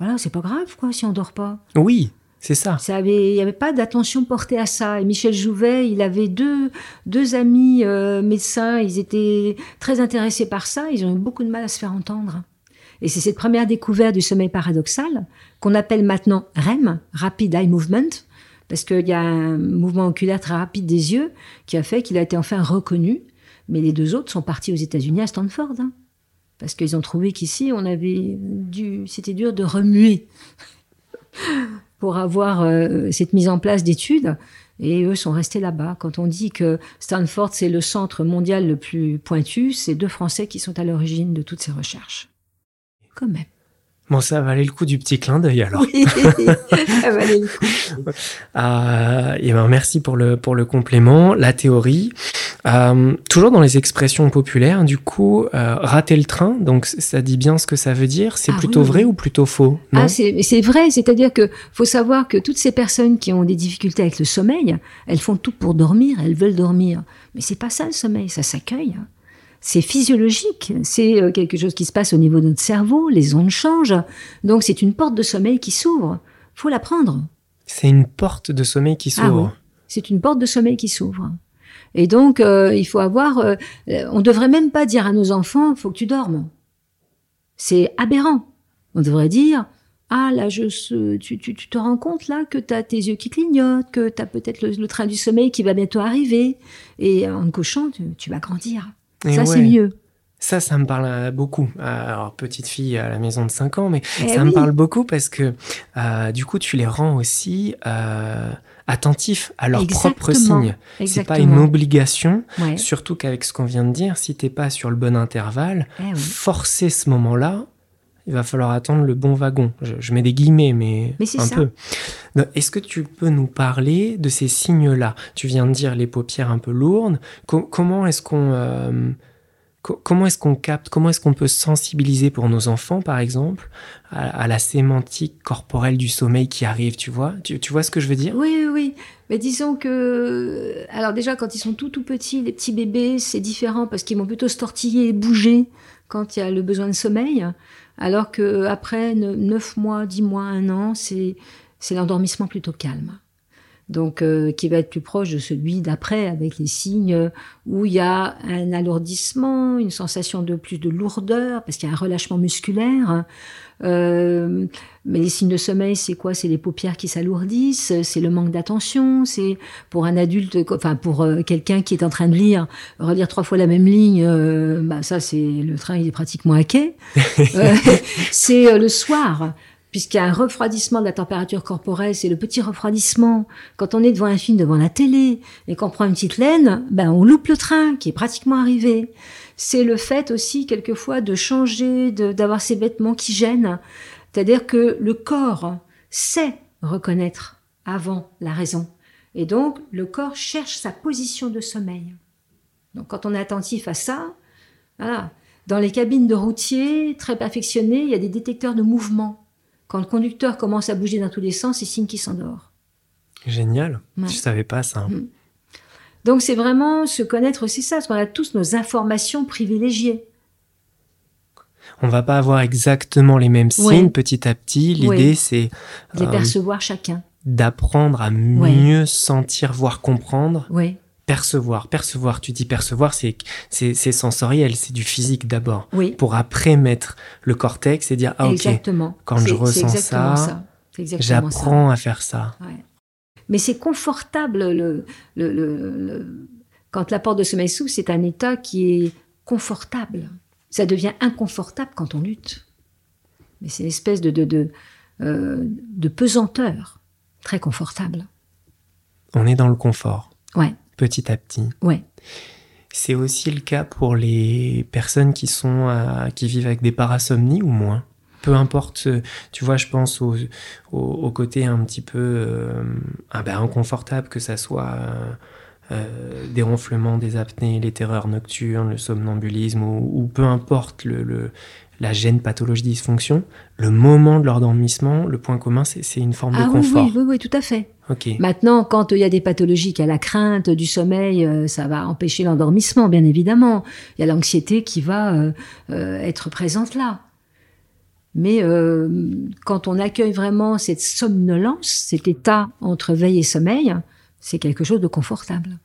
voilà, c'est pas grave quoi si on dort pas. Oui, c'est ça. il n'y avait pas d'attention portée à ça. Et Michel Jouvet, il avait deux, deux amis euh, médecins, ils étaient très intéressés par ça, ils ont eu beaucoup de mal à se faire entendre. Et c'est cette première découverte du sommeil paradoxal qu'on appelle maintenant REM, Rapid Eye Movement, parce qu'il y a un mouvement oculaire très rapide des yeux qui a fait qu'il a été enfin reconnu. Mais les deux autres sont partis aux États-Unis à Stanford, hein, parce qu'ils ont trouvé qu'ici on avait dû, c'était dur de remuer pour avoir euh, cette mise en place d'études. Et eux sont restés là-bas. Quand on dit que Stanford, c'est le centre mondial le plus pointu, c'est deux Français qui sont à l'origine de toutes ces recherches. Quand même. Bon, ça valait le coup du petit clin d'œil alors. Oui, ça valait le coup. euh, et ben merci pour le pour le complément, la théorie. Euh, toujours dans les expressions populaires, du coup, euh, rater le train. Donc ça dit bien ce que ça veut dire? C'est Ah plutôt oui, vrai ou plutôt faux? Non? Ah, c'est c'est vrai. C'est-à-dire que faut savoir que toutes ces personnes qui ont des difficultés avec le sommeil, elles font tout pour dormir. Elles veulent dormir, mais c'est pas ça le sommeil. Ça s'accueille. C'est physiologique, c'est euh, quelque chose qui se passe au niveau de notre cerveau, les ondes changent, donc c'est une porte de sommeil qui s'ouvre. Faut la prendre. C'est une porte de sommeil qui Ah s'ouvre. oui. C'est une porte de sommeil qui s'ouvre. Et donc euh, il faut avoir, euh, on devrait même pas dire à nos enfants, faut que tu dormes. C'est aberrant. On devrait dire, ah là, je, tu, tu, tu te rends compte là que tu as tes yeux qui clignotent, que tu as peut-être le, le, train du sommeil qui va bientôt arriver, et en tu, tu vas grandir. Et ça, ouais. c'est mieux. Ça, ça me parle beaucoup. Alors, petite fille à la maison de 5 ans, mais Eh ça me parle beaucoup parce que euh, du coup, tu les rends aussi euh, attentifs à leurs propres signes. C'est pas une obligation, Ouais. surtout qu'avec ce qu'on vient de dire, si t'es pas sur le bon intervalle, Eh oui. forcer ce moment-là, il va falloir attendre le bon wagon. Je, je mets des guillemets, mais, Mais un ça. peu. Est-ce que tu peux nous parler de ces signes-là? Tu viens de dire les paupières un peu lourdes. Co- comment est-ce qu'on euh, co- comment est-ce qu'on capte Comment est-ce qu'on peut sensibiliser pour nos enfants, par exemple, à, à la sémantique corporelle du sommeil qui arrive Tu vois? Tu, tu vois ce que je veux dire? Oui, oui, oui. Mais disons que, alors déjà quand ils sont tout tout petits, les petits bébés, c'est différent parce qu'ils vont plutôt se tortiller et bouger quand il y a le besoin de sommeil, alors que après 9 mois, 10 mois, 1 an, c'est l'endormissement plutôt calme. Donc, euh, qui va être plus proche de celui d'après, avec les signes où il y a un alourdissement, une sensation de plus de lourdeur, parce qu'il y a un relâchement musculaire. Euh, mais les signes de sommeil, c'est quoi? C'est les paupières qui s'alourdissent, c'est le manque d'attention, c'est pour un adulte, enfin pour euh, quelqu'un qui est en train de lire, relire trois fois la même ligne, euh, bah ça c'est le train, il est pratiquement à quai. Euh, c'est le soir. Puisqu'il y a un refroidissement de la température corporelle, c'est le petit refroidissement. Quand on est devant un film, devant la télé, et qu'on prend une petite laine, ben on loupe le train qui est pratiquement arrivé. C'est le fait aussi quelquefois de changer, d'avoir ces vêtements qui gênent. C'est-à-dire que le corps sait reconnaître avant la raison. Et donc, le corps cherche sa position de sommeil. Donc, quand on est attentif à ça, voilà. Dans les cabines de routiers, très perfectionnées, il y a des détecteurs de mouvement. Quand le conducteur commence à bouger dans tous les sens, c'est signe qu'il s'endort. Génial. Ouais. Je savais pas ça. Mm. Donc, c'est vraiment se connaître, c'est ça, parce qu'on a tous nos informations privilégiées. On va pas avoir exactement les mêmes signes petit à petit. L'idée, Ouais. c'est Les euh, percevoir chacun. d'apprendre à mieux sentir, voir, comprendre, Oui, percevoir. Percevoir, tu dis percevoir, c'est c'est c'est sensoriel, c'est du physique d'abord. oui. Pour après mettre le cortex et dire ah ok, exactement. quand je ressens ça, j'apprends à faire ça. Ouais. Mais c'est confortable. Le, le, le- le- Quand la porte de sommeil s'ouvre, c'est un état qui est confortable. Ça devient inconfortable quand on lutte. Mais c'est une espèce de, de, de, euh, de pesanteur très confortable. On est dans le confort, Ouais, petit à petit. ouais. C'est aussi le cas pour les personnes qui sont euh, qui vivent avec des parasomnies ou moins. Peu importe, euh, tu vois, je pense au, au, au côté un petit peu euh, ah ben, inconfortable que ça soit euh, euh, des ronflements, des apnées, les terreurs nocturnes, le somnambulisme ou, ou peu importe le, le- la gêne, pathologie, dysfonction. Le moment de leur endormissement, le point commun, c'est une forme Ah de oui, confort. oui, oui, oui, tout à fait. Ok. Maintenant, quand il y a des pathologies, qu'il y a la crainte du sommeil, euh, ça va empêcher l'endormissement, bien évidemment. Il y a l'anxiété qui va euh, euh, être présente là. Mais quand on accueille vraiment cette somnolence, cet état entre veille et sommeil, c'est quelque chose de confortable.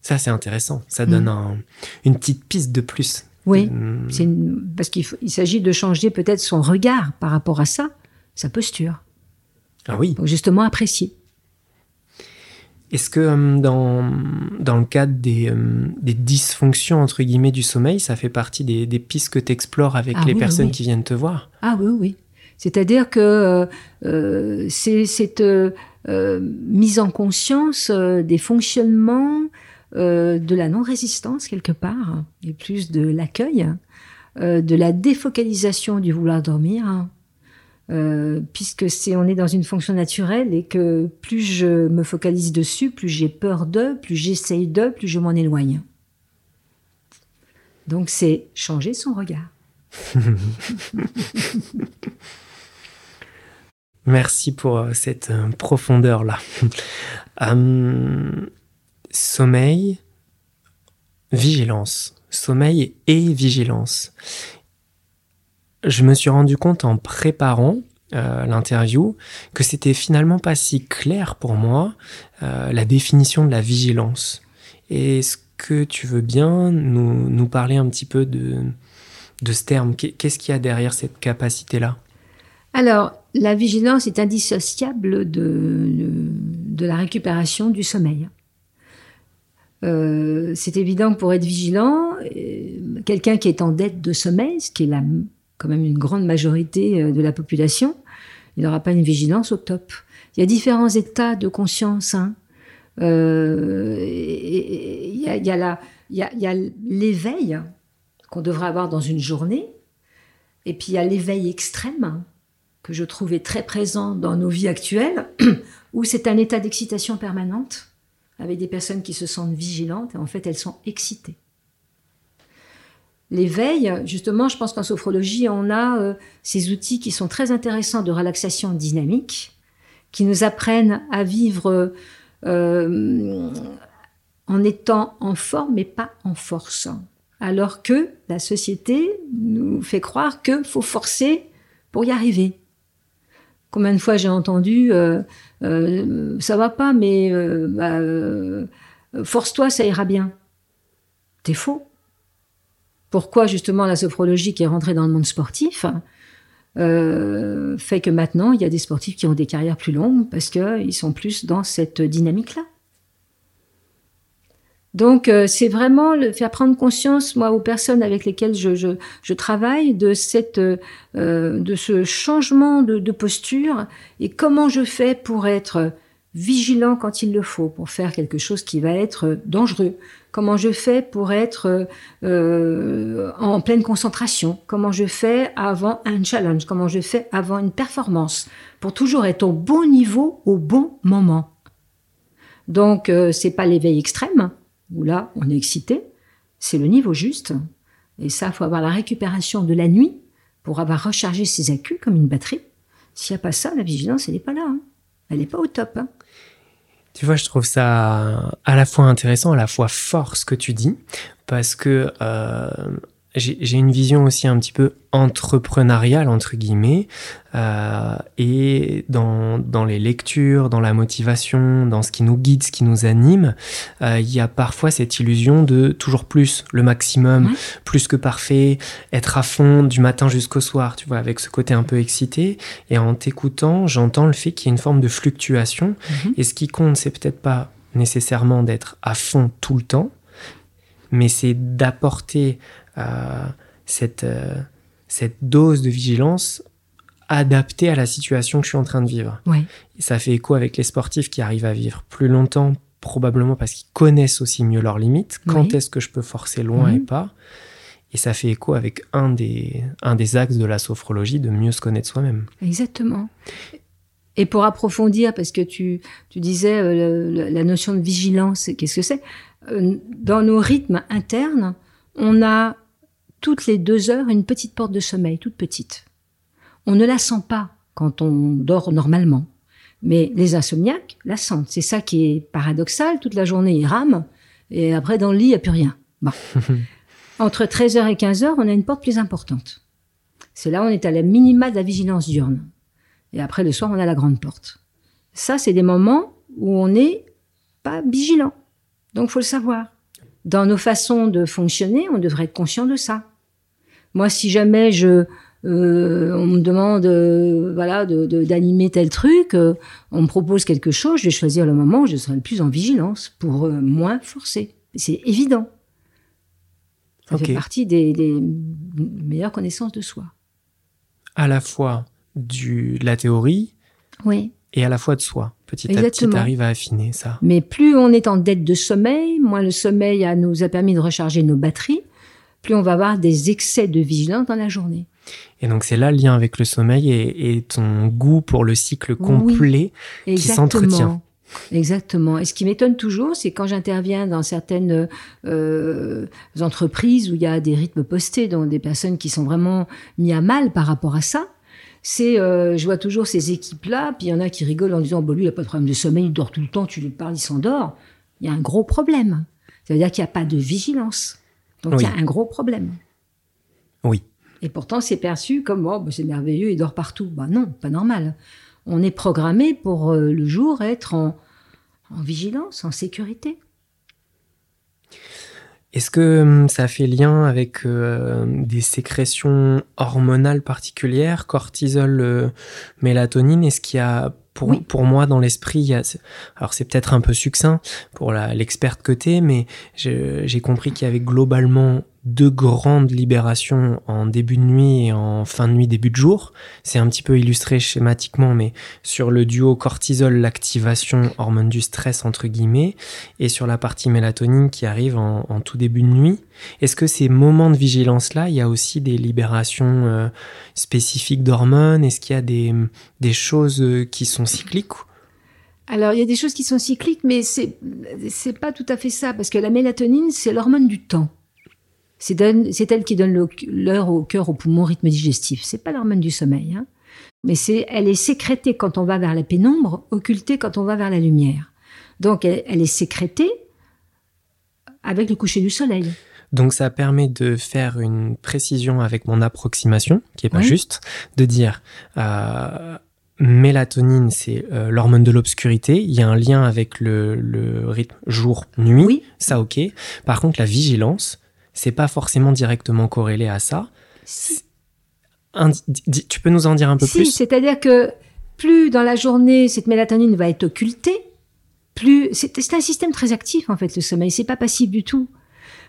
Ça, c'est intéressant. Ça Mm. donne un- une petite piste de plus. Oui, Mm. c'est parce qu'il il s'agit de changer peut-être son regard par rapport à ça, sa posture, Ah oui. pour justement apprécier. Est-ce que euh, dans, dans le cadre des, euh, des dysfonctions entre guillemets du sommeil, ça fait partie des, des pistes que tu explores avec Ah les oui, personnes oui. qui viennent te voir? Ah oui, oui. C'est-à-dire que euh, euh, c'est cette euh, mise en conscience des fonctionnements euh, de la non-résistance quelque part, et plus de l'accueil, euh, de la défocalisation du vouloir dormir, euh, puisque c'est on est dans une fonction naturelle et que plus je me focalise dessus, plus j'ai peur d'eux, plus j'essaye d'eux, plus je m'en éloigne. Donc c'est changer son regard. Merci pour cette euh, profondeur-là. Hum, sommeil, vigilance. Sommeil et vigilance. Je me suis rendu compte en préparant euh, l'interview que c'était finalement pas si clair pour moi euh, la définition de la vigilance. Est-ce que tu veux bien nous, parler un petit peu de, de ce terme? Qu'est- Qu'est-ce qu'il y a derrière cette capacité-là? Alors, la vigilance est indissociable de, de la récupération du sommeil. Euh, c'est évident que pour être vigilant, euh, quelqu'un qui est en dette de sommeil, ce qui est quand même une grande majorité de la population, il n'aura pas une vigilance au top. Il y a différents états de conscience. Hein. Euh, il y a, l'éveil qu'on devrait avoir dans une journée, et puis il y a l'éveil extrême que je trouvais très présent dans nos vies actuelles, où c'est un état d'excitation permanente, avec des personnes qui se sentent vigilantes, et en fait elles sont excitées. L'éveil, justement, je pense qu'en sophrologie, on a euh, ces outils qui sont très intéressants de relaxation dynamique, qui nous apprennent à vivre euh, en étant en forme mais pas en force. Alors que la société nous fait croire qu'il faut forcer pour y arriver. Combien de fois j'ai entendu euh, euh, ça va pas, mais bah, force-toi, ça ira bien. C'est faux. Pourquoi justement la sophrologie qui est rentrée dans le monde sportif euh, fait que maintenant, il y a des sportifs qui ont des carrières plus longues parce qu'ils sont plus dans cette dynamique-là? Donc, euh, c'est vraiment le faire prendre conscience, moi, aux personnes avec lesquelles je, je, je travaille, de, cette, euh, de ce changement de, de, posture et comment je fais pour être vigilant quand il le faut, pour faire quelque chose qui va être dangereux, comment je fais pour être euh, en pleine concentration, comment je fais avant un challenge, comment je fais avant une performance, pour toujours être au bon niveau au bon moment. Donc euh, c'est pas l'éveil extrême où là on est excité, c'est le niveau juste. Et ça, faut avoir la récupération de la nuit pour avoir rechargé ses accus comme une batterie. S'il n'y a pas ça, la vigilance, elle n'est pas là. Hein. Elle n'est pas au top. Hein. Tu vois, je trouve ça à la fois intéressant, à la fois fort ce que tu dis, parce que euh, j'ai une vision aussi un petit peu entrepreneuriale, entre guillemets, euh, et dans, dans, les lectures, dans la motivation, dans ce qui nous guide, ce qui nous anime, euh, il y a parfois cette illusion de toujours plus, le maximum, plus que parfait, être à fond du matin jusqu'au soir, tu vois, avec ce côté un peu excité. Et en t'écoutant, j'entends le fait qu'il y ait une forme de fluctuation. Mhm. Et ce qui compte, c'est peut-être pas nécessairement d'être à fond tout le temps, mais c'est d'apporter cette, euh, cette dose de vigilance adaptée à la situation que je suis en train de vivre. Et ça fait écho avec les sportifs qui arrivent à vivre plus longtemps, probablement parce qu'ils connaissent aussi mieux leurs limites. Quand est-ce que je peux forcer loin et pas? Et ça fait écho avec un des, un des axes de la sophrologie, de mieux se connaître soi-même. Exactement. Et pour approfondir, parce que tu, tu disais euh, la notion de vigilance, qu'est-ce que c'est? Euh, Dans nos rythmes internes, on a toutes les deux heures une petite porte de sommeil, toute petite. On ne la sent pas quand on dort normalement. Mais les insomniaques la sentent. C'est ça qui est paradoxal. Toute la journée, ils rament. Et après, dans le lit, il n'y a plus rien. Entre 13h et 15h, on a une porte plus importante. C'est là où on est à la minima de la vigilance diurne. Et après, le soir, on a la grande porte. Ça, c'est des moments où on n'est pas vigilant. Donc, faut le savoir. Dans nos façons de fonctionner, on devrait être conscient de ça. Moi, si jamais je, euh, on me demande, euh, voilà, d'animer tel truc, euh, on me propose quelque chose, je vais choisir le moment où je serai le plus en vigilance pour moins forcer. C'est évident. Ça fait partie des, meilleures connaissances de soi. À la fois du, de la théorie oui. et à la fois de soi. Petit à petit, tu arrives à affiner ça. Mais plus on est en dette de sommeil, moins le sommeil a, nous a permis de recharger nos batteries, plus on va avoir des excès de vigilance dans la journée. Et donc c'est là le lien avec le sommeil et, ton goût pour le cycle complet qui s'entretient. Exactement. Et ce qui m'étonne toujours, c'est quand j'interviens dans certaines euh, entreprises où il y a des rythmes postés, dont des personnes qui sont vraiment mis à mal par rapport à ça. C'est, euh, je vois toujours ces équipes-là, puis il y en a qui rigolent en disant, bon lui, il n'a pas de problème de sommeil, il dort tout le temps, tu lui parles, il s'endort. Il y a un gros problème. Ça veut dire qu'il n'y a pas de vigilance. Donc il y a un gros problème. Oui. Et pourtant, c'est perçu comme oh, bah, c'est merveilleux, il dort partout. Bah non, pas normal. On est programmé pour euh, le jour être en, vigilance, en sécurité. Est-ce que hum, ça fait lien avec euh, des sécrétions hormonales particulières, cortisol, euh, mélatonine? Est-ce qu'il y a pour, pour moi, dans l'esprit, alors c'est peut-être un peu succinct pour l'experte que t'es, mais j'ai compris qu'il y avait globalement deux grandes libérations en début de nuit et en fin de nuit, début de jour. C'est un petit peu illustré schématiquement, mais sur le duo cortisol, l'activation hormone du stress, entre guillemets, et sur la partie mélatonine qui arrive en, tout début de nuit. Est-ce que ces moments de vigilance-là, il y a aussi des libérations euh, spécifiques d'hormones? Est-ce qu'il y a des, des choses euh, qui sont cycliques? Alors, il y a des choses qui sont cycliques, mais c'est c'est pas tout à fait ça, parce que la mélatonine, c'est l'hormone du temps. C'est elle qui donne l'heure au cœur, au poumon, au rythme digestif. C'est pas l'hormone du sommeil, hein. mais c'est elle est sécrétée quand on va vers la pénombre, occultée quand on va vers la lumière. Donc, elle, est sécrétée avec le coucher du soleil. Donc ça permet de faire une précision avec mon approximation, qui est pas juste, de dire euh, mélatonine, c'est euh, l'hormone de l'obscurité. Il y a un lien avec le, rythme jour-nuit. Oui. Ça, ok. Par contre, la vigilance, c'est pas forcément directement corrélé à ça. tu peux nous en dire un peu plus? c'est-à-dire que plus dans la journée cette mélatonine va être occultée, plus c'est un système très actif en fait le sommeil, c'est pas passif du tout.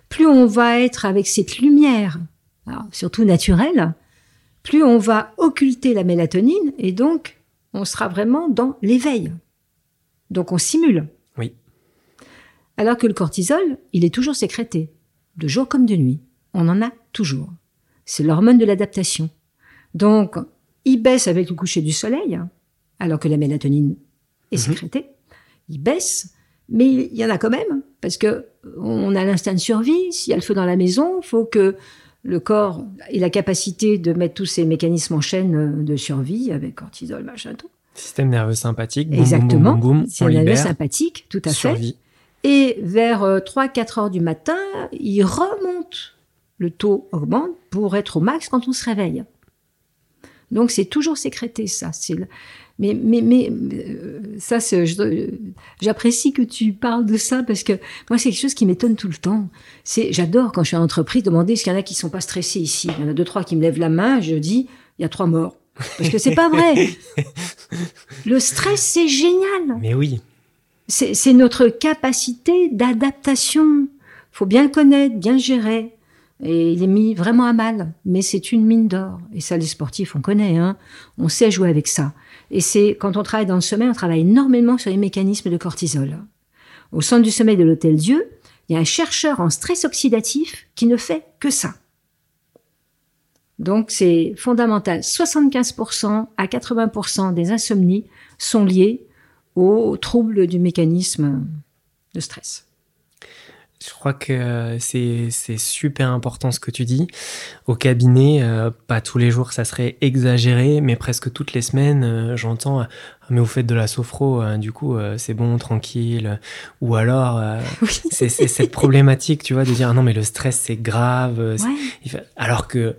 Plus on va être avec cette lumière, surtout naturelle, plus on va occulter la mélatonine et donc on sera vraiment dans l'éveil. Donc on simule. Oui. Alors que le cortisol, il est toujours sécrété, de jour comme de nuit. On en a toujours. C'est l'hormone de l'adaptation. Donc, il baisse avec le coucher du soleil, alors que la mélatonine est mhm. sécrétée. Il baisse, mais il y en a quand même, parce que on a l'instinct de survie. S'il y a le feu dans la maison, il faut que le corps ait la capacité de mettre tous ces mécanismes en chaîne de survie avec cortisol, machin, tout. Système nerveux sympathique. Exactement. C'est nerveux sympathique, tout à fait. Et vers 3-4 euh, heures du matin, il remonte. Le taux augmente pour être au max quand on se réveille. Donc c'est toujours sécrété, ça. Mais, mais, mais euh, ça, j'apprécie que tu parles de ça parce que moi, c'est quelque chose qui m'étonne tout le temps. C'est, j'adore quand je suis en entreprise demander s'il y en a qui sont pas stressés ici. Il y en a deux, trois qui me lèvent la main, je dis, il y a trois morts. Parce que c'est pas vrai. Le stress, c'est génial. Mais oui. C'est notre capacité d'adaptation. Faut bien le connaître, bien le gérer. Et il est mis vraiment à mal. Mais c'est une mine d'or. Et ça, les sportifs, on connaît, hein. On sait jouer avec ça. Et c'est, quand on travaille dans le sommeil, on travaille énormément sur les mécanismes de cortisol. Au centre du sommeil de l'Hôtel Dieu, il y a un chercheur en stress oxydatif qui ne fait que ça. Donc c'est fondamental. 75% à 80% des insomnies sont liées aux troubles du mécanisme de stress. Je crois que c'est super important ce que tu dis. Au cabinet, euh, pas tous les jours, ça serait exagéré, mais presque toutes les semaines, euh, j'entends ah, mais vous faites de la sophro, hein, du coup, euh, c'est bon, tranquille. Ou alors, c'est cette problématique, tu vois, de dire ah non, mais le stress, c'est grave. Alors que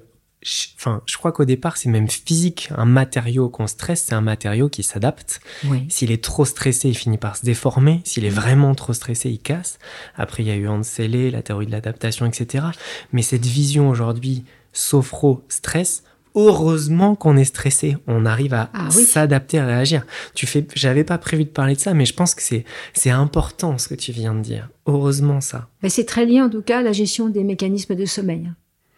enfin, je crois qu'au départ, c'est même physique. Un matériau qu'on stresse, c'est un matériau qui s'adapte. S'il est trop stressé, il finit par se déformer. S'il est vraiment trop stressé, il casse. Après, il y a eu Ansele, la théorie de l'adaptation, etc. Mais cette vision aujourd'hui, sophro, stress, heureusement qu'on est stressé. On arrive à ah s'adapter, à réagir. Tu fais, j'avais pas prévu de parler de ça, mais je pense que c'est, c'est important ce que tu viens de dire. Heureusement ça. Mais c'est très lié en tout cas à la gestion des mécanismes de sommeil.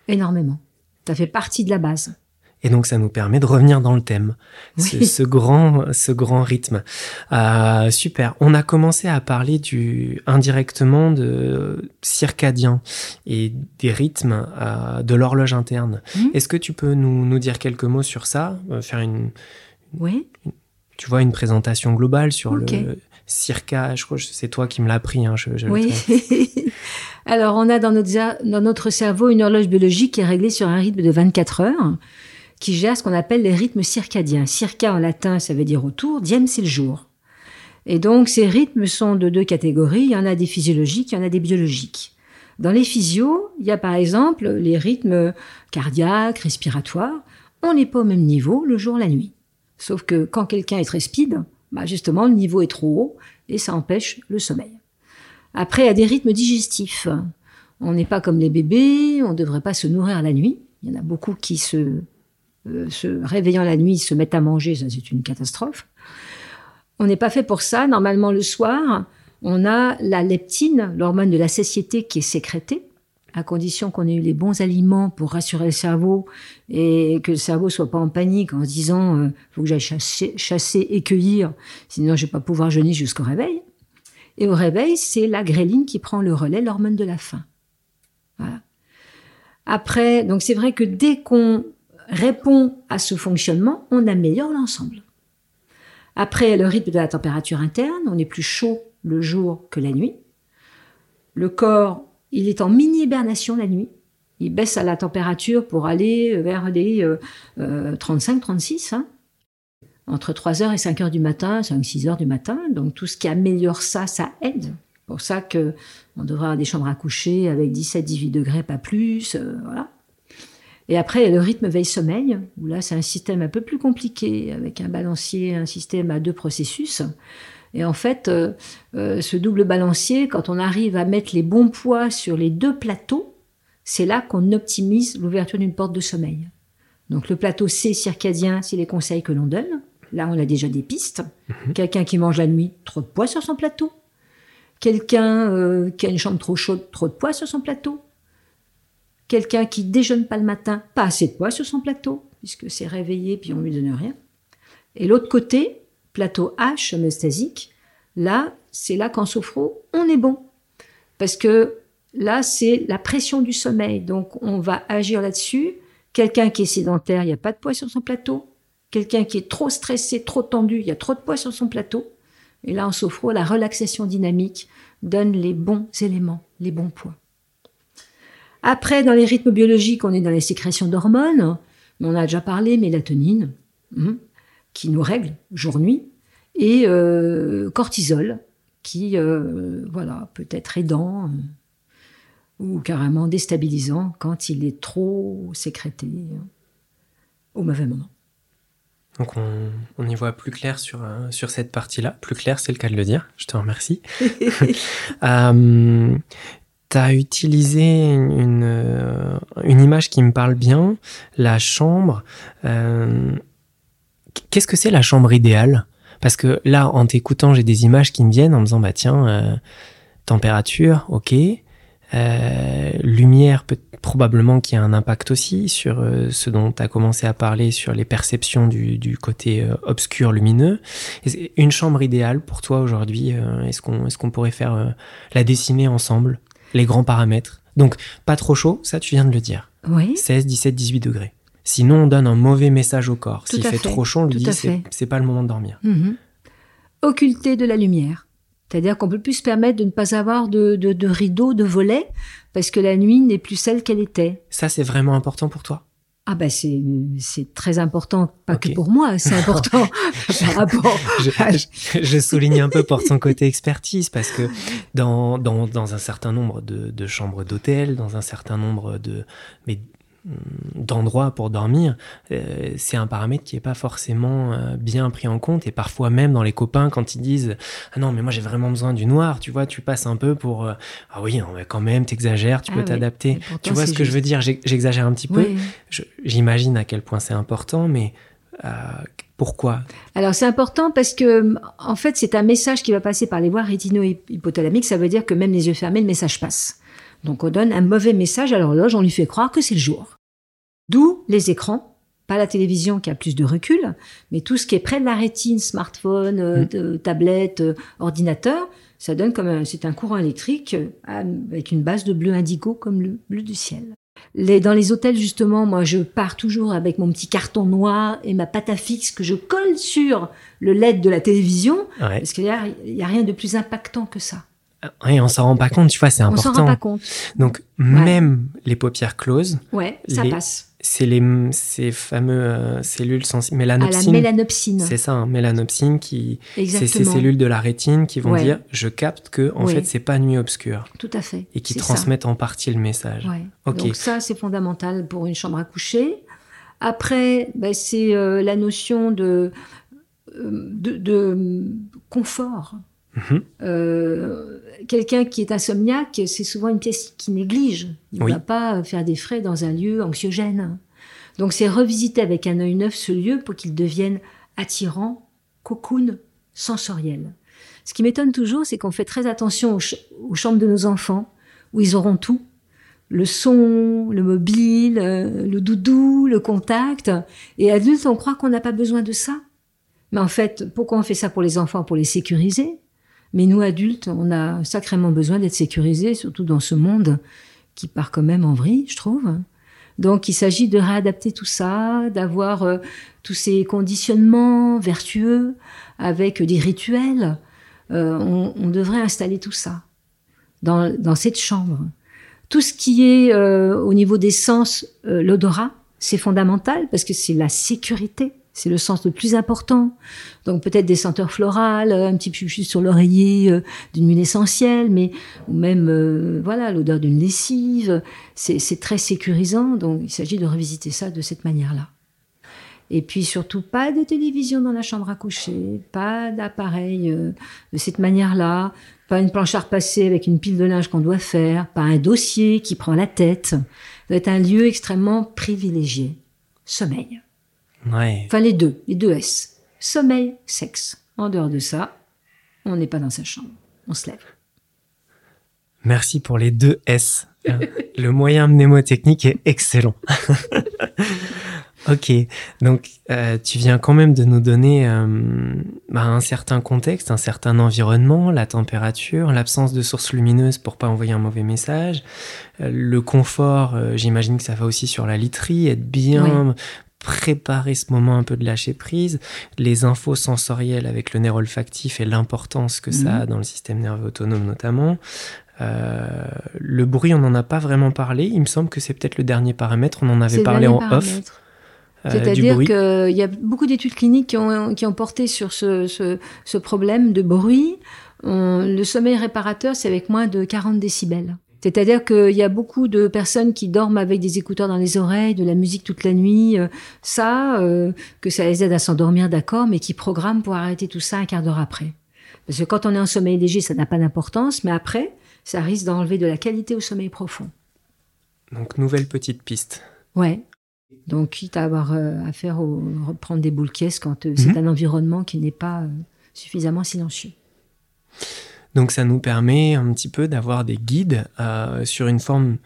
Énormément. Ça fait partie de la base. Et donc ça nous permet de revenir dans le thème, ce, grand, ce grand rythme. Euh, super. On a commencé à parler du indirectement de circadien et des rythmes euh, de l'horloge interne. Mmh. Est-ce que tu peux nous, nous, dire quelques mots sur ça, euh, faire une, oui. tu vois, une présentation globale sur le circa. Je crois que c'est toi qui me l'as appris. Hein, oui. Alors, on a dans notre, dans notre cerveau une horloge biologique qui est réglée sur un rythme de 24 heures, qui gère ce qu'on appelle les rythmes circadiens. Circa en latin, ça veut dire autour, diem, c'est le jour. Et donc, ces rythmes sont de deux catégories. Il y en a des physiologiques, il y en a des biologiques. Dans les physios, il y a par exemple les rythmes cardiaques, respiratoires. On n'est pas au même niveau le jour, la nuit. Sauf que quand quelqu'un est très speed, bah justement, le niveau est trop haut et ça empêche le sommeil. Après, a des rythmes digestifs. On n'est pas comme les bébés, on ne devrait pas se nourrir la nuit. Il y en a beaucoup qui se, euh, se réveillant la nuit se mettent à manger, ça c'est une catastrophe. On n'est pas fait pour ça. Normalement, le soir, on a la leptine, l'hormone de la satiété qui est sécrétée à condition qu'on ait eu les bons aliments pour rassurer le cerveau et que le cerveau soit pas en panique en se disant euh, faut que j'aille chasser, chasser et cueillir, sinon je vais pas pouvoir jeûner jusqu'au réveil. Et au réveil, c'est la gréline qui prend le relais, l'hormone de la faim. Voilà. Après, donc c'est vrai que dès qu'on répond à ce fonctionnement, on améliore l'ensemble. Après, le rythme de la température interne, on est plus chaud le jour que la nuit. Le corps, il est en mini-hibernation la nuit. Il baisse à la température pour aller vers les 35-36, euh, euh, hein. entre 3h et 5h du matin, 5-6 h du matin. Donc tout ce qui améliore ça, ça aide. pour ça que on devrait avoir des chambres à coucher avec 17-18 degrés, pas plus. Euh, voilà. Et après, le rythme veille-sommeil, où là, c'est un système un peu plus compliqué, avec un balancier, un système à deux processus. Et en fait, euh, euh, ce double balancier, quand on arrive à mettre les bons poids sur les deux plateaux, c'est là qu'on optimise l'ouverture d'une porte de sommeil. Donc le plateau C circadien, c'est les conseils que l'on donne. Là, on a déjà des pistes. Mhm. Quelqu'un qui mange la nuit, trop de poids sur son plateau. Quelqu'un euh, qui a une chambre trop chaude, trop de poids sur son plateau. Quelqu'un qui déjeune pas le matin, pas assez de poids sur son plateau, puisque c'est réveillé puis on lui donne rien. Et l'autre côté, plateau H homésthasique, là, c'est là qu'en sophro, on est bon. Parce que là, c'est la pression du sommeil. Donc, on va agir là-dessus. Quelqu'un qui est sédentaire, il n'y a pas de poids sur son plateau. Quelqu'un qui est trop stressé, trop tendu, il y a trop de poids sur son plateau. Et là, en sophro, la relaxation dynamique donne les bons éléments, les bons poids. Après, dans les rythmes biologiques, on est dans les sécrétions d'hormones. On a déjà parlé, mélatonine, hein, qui nous règle jour-nuit, et euh, cortisol, qui euh, voilà, peut être aidant euh, ou carrément déstabilisant quand il est trop sécrété au mauvais moment. Donc on, y voit plus clair sur, sur cette partie-là. Plus clair, c'est le cas de le dire. Je te remercie. tu as utilisé une, une, image qui me parle bien, la chambre. Euh, qu'est-ce que c'est la chambre idéale? Parce que là, en t'écoutant, j'ai des images qui me viennent en me disant, bah tiens, euh, température, ok. lumière, peut probablement qu'il y a un impact aussi sur ce dont tu as commencé à parler, sur les perceptions du, du côté obscur lumineux. Une chambre idéale pour toi aujourd'hui, est-ce qu'on est qu'on pourrait faire la dessiner ensemble les grands paramètres? Donc, pas trop chaud, ça tu viens de le dire. Oui. 16, 17, 18 degrés. Sinon, on donne un mauvais message au corps. S'il fait, trop chaud, on lui dit c'est pas le moment de dormir. Mhm. Occulter de la lumière. C'est-à-dire qu'on peut plus se permettre de ne pas avoir de, de, de rideaux, de volets, parce que la nuit n'est plus celle qu'elle était. Ça, c'est vraiment important pour toi? Ah ben c'est c'est très important, pas que pour moi, c'est important par rapport. Je, je, souligne un peu pour son côté expertise parce que dans dans, dans un certain nombre de, de chambres d'hôtel, dans un certain nombre de mais d'endroits pour dormir, euh, c'est un paramètre qui est pas forcément euh, bien pris en compte. Et parfois même dans les copains quand ils disent ah non mais moi j'ai vraiment besoin du noir, tu vois, tu passes un peu pour euh, ah oui non, mais quand même t'exagères, tu ah peux t'adapter, tu vois ce que je veux dire, j'exagère un petit peu, j'imagine à quel point c'est important, mais pourquoi? Alors c'est important parce que en fait c'est un message qui va passer par les voies rétino-hypothalamiques, ça veut dire que même les yeux fermés le message passe. Donc on donne un mauvais message à l'horloge, on lui fait croire que c'est le jour. D'où les écrans, pas la télévision qui a plus de recul, mais tout ce qui est près de la rétine, smartphone, euh, mm. tablette, euh, ordinateur, ça donne comme c'est un courant électrique euh, avec une base de bleu indigo comme le bleu du ciel. Les, dans les hôtels, justement, moi, je pars toujours avec mon petit carton noir et ma pâte à fixe que je colle sur le LED de la télévision, parce qu'il n'y a, rien de plus impactant que ça. Oui, on s'en rend pas compte, tu vois, c'est important. On s'en rend pas compte. Donc, même les paupières closes. Ouais, ça passe c'est les ces fameux euh, cellules sensibles mélanopsine. la mélanopsine. C'est ça, hein, mélanopsine qui c'est ces cellules de la rétine qui vont dire je capte que en fait c'est pas nuit obscure. Tout à fait. Et qui transmettent en partie le message. Donc ça c'est fondamental pour une chambre à coucher. Après, bah, c'est euh, la notion de, euh, de, confort. Mhm. Quelqu'un qui est insomniaque, c'est souvent une pièce qui néglige. Il ne va pas faire des frais dans un lieu anxiogène. Donc c'est revisiter avec un œil neuf ce lieu pour qu'il devienne attirant, cocoon, sensoriel. Ce qui m'étonne toujours, c'est qu'on fait très attention aux, chambres de nos enfants, où ils auront tout, le son, le mobile, euh, le doudou, le contact. Et adulte, on croit qu'on n'a pas besoin de ça. Mais en fait, pourquoi on fait ça pour les enfants Pour les sécuriser? Mais nous, adultes, on a sacrément besoin d'être sécurisés, surtout dans ce monde qui part quand même en vrille, je trouve. Donc, il s'agit de réadapter tout ça, d'avoir euh, tous ces conditionnements vertueux avec des rituels. Euh, on, devrait installer tout ça dans, cette chambre. Tout ce qui est euh, au niveau des sens, l'odorat, c'est fondamental parce que c'est la sécurité. C'est le sens le plus important. Donc peut-être des senteurs florales, un petit peu sur l'oreiller euh, d'une huile essentielle, mais ou même voilà l'odeur d'une lessive. C'est très sécurisant. Donc il s'agit de revisiter ça de cette manière-là. Et puis surtout pas de télévision dans la chambre à coucher, pas d'appareil de cette manière-là, pas une planche à repasser avec une pile de linge qu'on doit faire, pas un dossier qui prend la tête. Ça doit être un lieu extrêmement privilégié. Sommeil. Ouais. Enfin, les deux, les deux S. Sommeil, sexe. En dehors de ça, on n'est pas dans sa chambre. On se lève. Merci pour les deux S. Le moyen mnémotechnique est excellent. Ok, donc euh, tu viens quand même de nous donner euh, bah, un certain contexte, un certain environnement, la température, l'absence de sources lumineuses pour pas envoyer un mauvais message, euh, le confort. J'imagine que ça va aussi sur la literie, être bien préparer ce moment un peu de lâcher prise, les infos sensorielles avec le nerf olfactif et l'importance que ça a mhm. dans le système nerveux autonome notamment. le bruit, on n'en a pas vraiment parlé. Il me semble que c'est peut-être le dernier paramètre. On en avait parlé en off. Euh, C'est-à-dire qu'il y a beaucoup d'études cliniques qui ont, qui ont porté sur ce, ce, ce problème de bruit. le sommeil réparateur, c'est avec moins de 40 décibels. C'est-à-dire qu'il y a beaucoup de personnes qui dorment avec des écouteurs dans les oreilles, de la musique toute la nuit, euh, ça, euh, que ça les aide à s'endormir, d'accord, mais qui programment pour arrêter tout ça un quart d'heure après. Parce que quand on est en sommeil léger, ça n'a pas d'importance, mais après, ça risque d'enlever de la qualité au sommeil profond. Donc, nouvelle petite piste. Ouais. Donc, quitte à avoir euh, à faire au, reprendre des boules caisses quand euh, c'est mhm. un environnement qui n'est pas suffisamment silencieux. Donc, ça nous permet un petit peu d'avoir des guides sur une forme,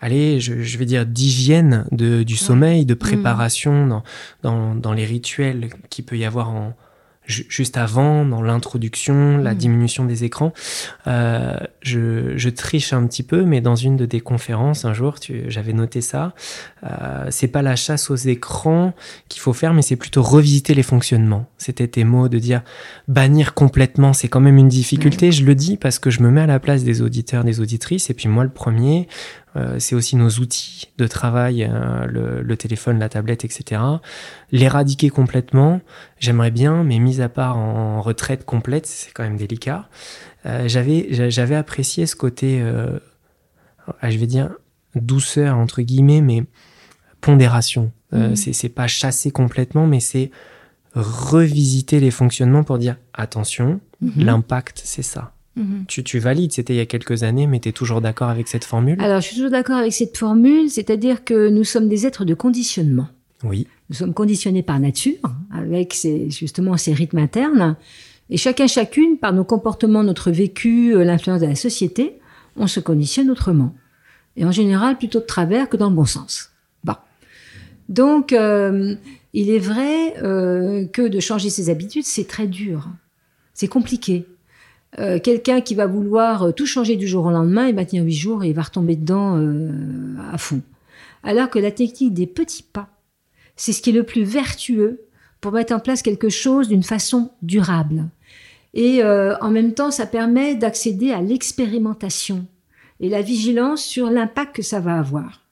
allez, je, vais dire d'hygiène du sommeil, de mhm. préparation dans, dans, dans, les rituels qu'il peut y avoir en, juste avant, dans l'introduction, la mmh. diminution des écrans. Euh, je, je, triche un petit peu, mais dans une de tes conférences un jour, j'avais noté ça. Euh, c'est pas la chasse aux écrans qu'il faut faire, mais c'est plutôt revisiter les fonctionnements. C'était tes mots de dire bannir complètement, c'est quand même une difficulté. Je le dis parce que je me mets à la place des auditeurs, des auditrices, et puis moi le premier. Euh, c'est aussi nos outils de travail, euh, le, téléphone, la tablette, etc. L'éradiquer complètement, j'aimerais bien, mais mis à part en retraite complète, c'est quand même délicat. Euh, j'avais, j'avais apprécié ce côté, ah, je vais dire, douceur, entre guillemets, mais pondération. Mmh. C'est, c'est pas chasser complètement, mais c'est revisiter les fonctionnements pour dire attention, mmh. l'impact, c'est ça. Mhm. Tu, valides, c'était il y a quelques années, mais tu es toujours d'accord avec cette formule? Alors, je suis toujours d'accord avec cette formule, c'est-à-dire que nous sommes des êtres de conditionnement. Oui. Nous sommes conditionnés par nature, avec justement ces rythmes internes, et chacun, chacune, par nos comportements, notre vécu, euh, l'influence de la société, on se conditionne autrement. Et en général, plutôt de travers que dans le bon sens. Bon. Donc, euh, il est vrai euh, que de changer ses habitudes, c'est très dur. C'est compliqué. Euh, quelqu'un qui va vouloir euh, tout changer du jour au lendemain, il va tenir huit jours et il va retomber dedans euh, à fond. Alors que la technique des petits pas, c'est ce qui est le plus vertueux pour mettre en place quelque chose d'une façon durable. Et en même temps, ça permet d'accéder à l'expérimentation et la vigilance sur l'impact que ça va avoir.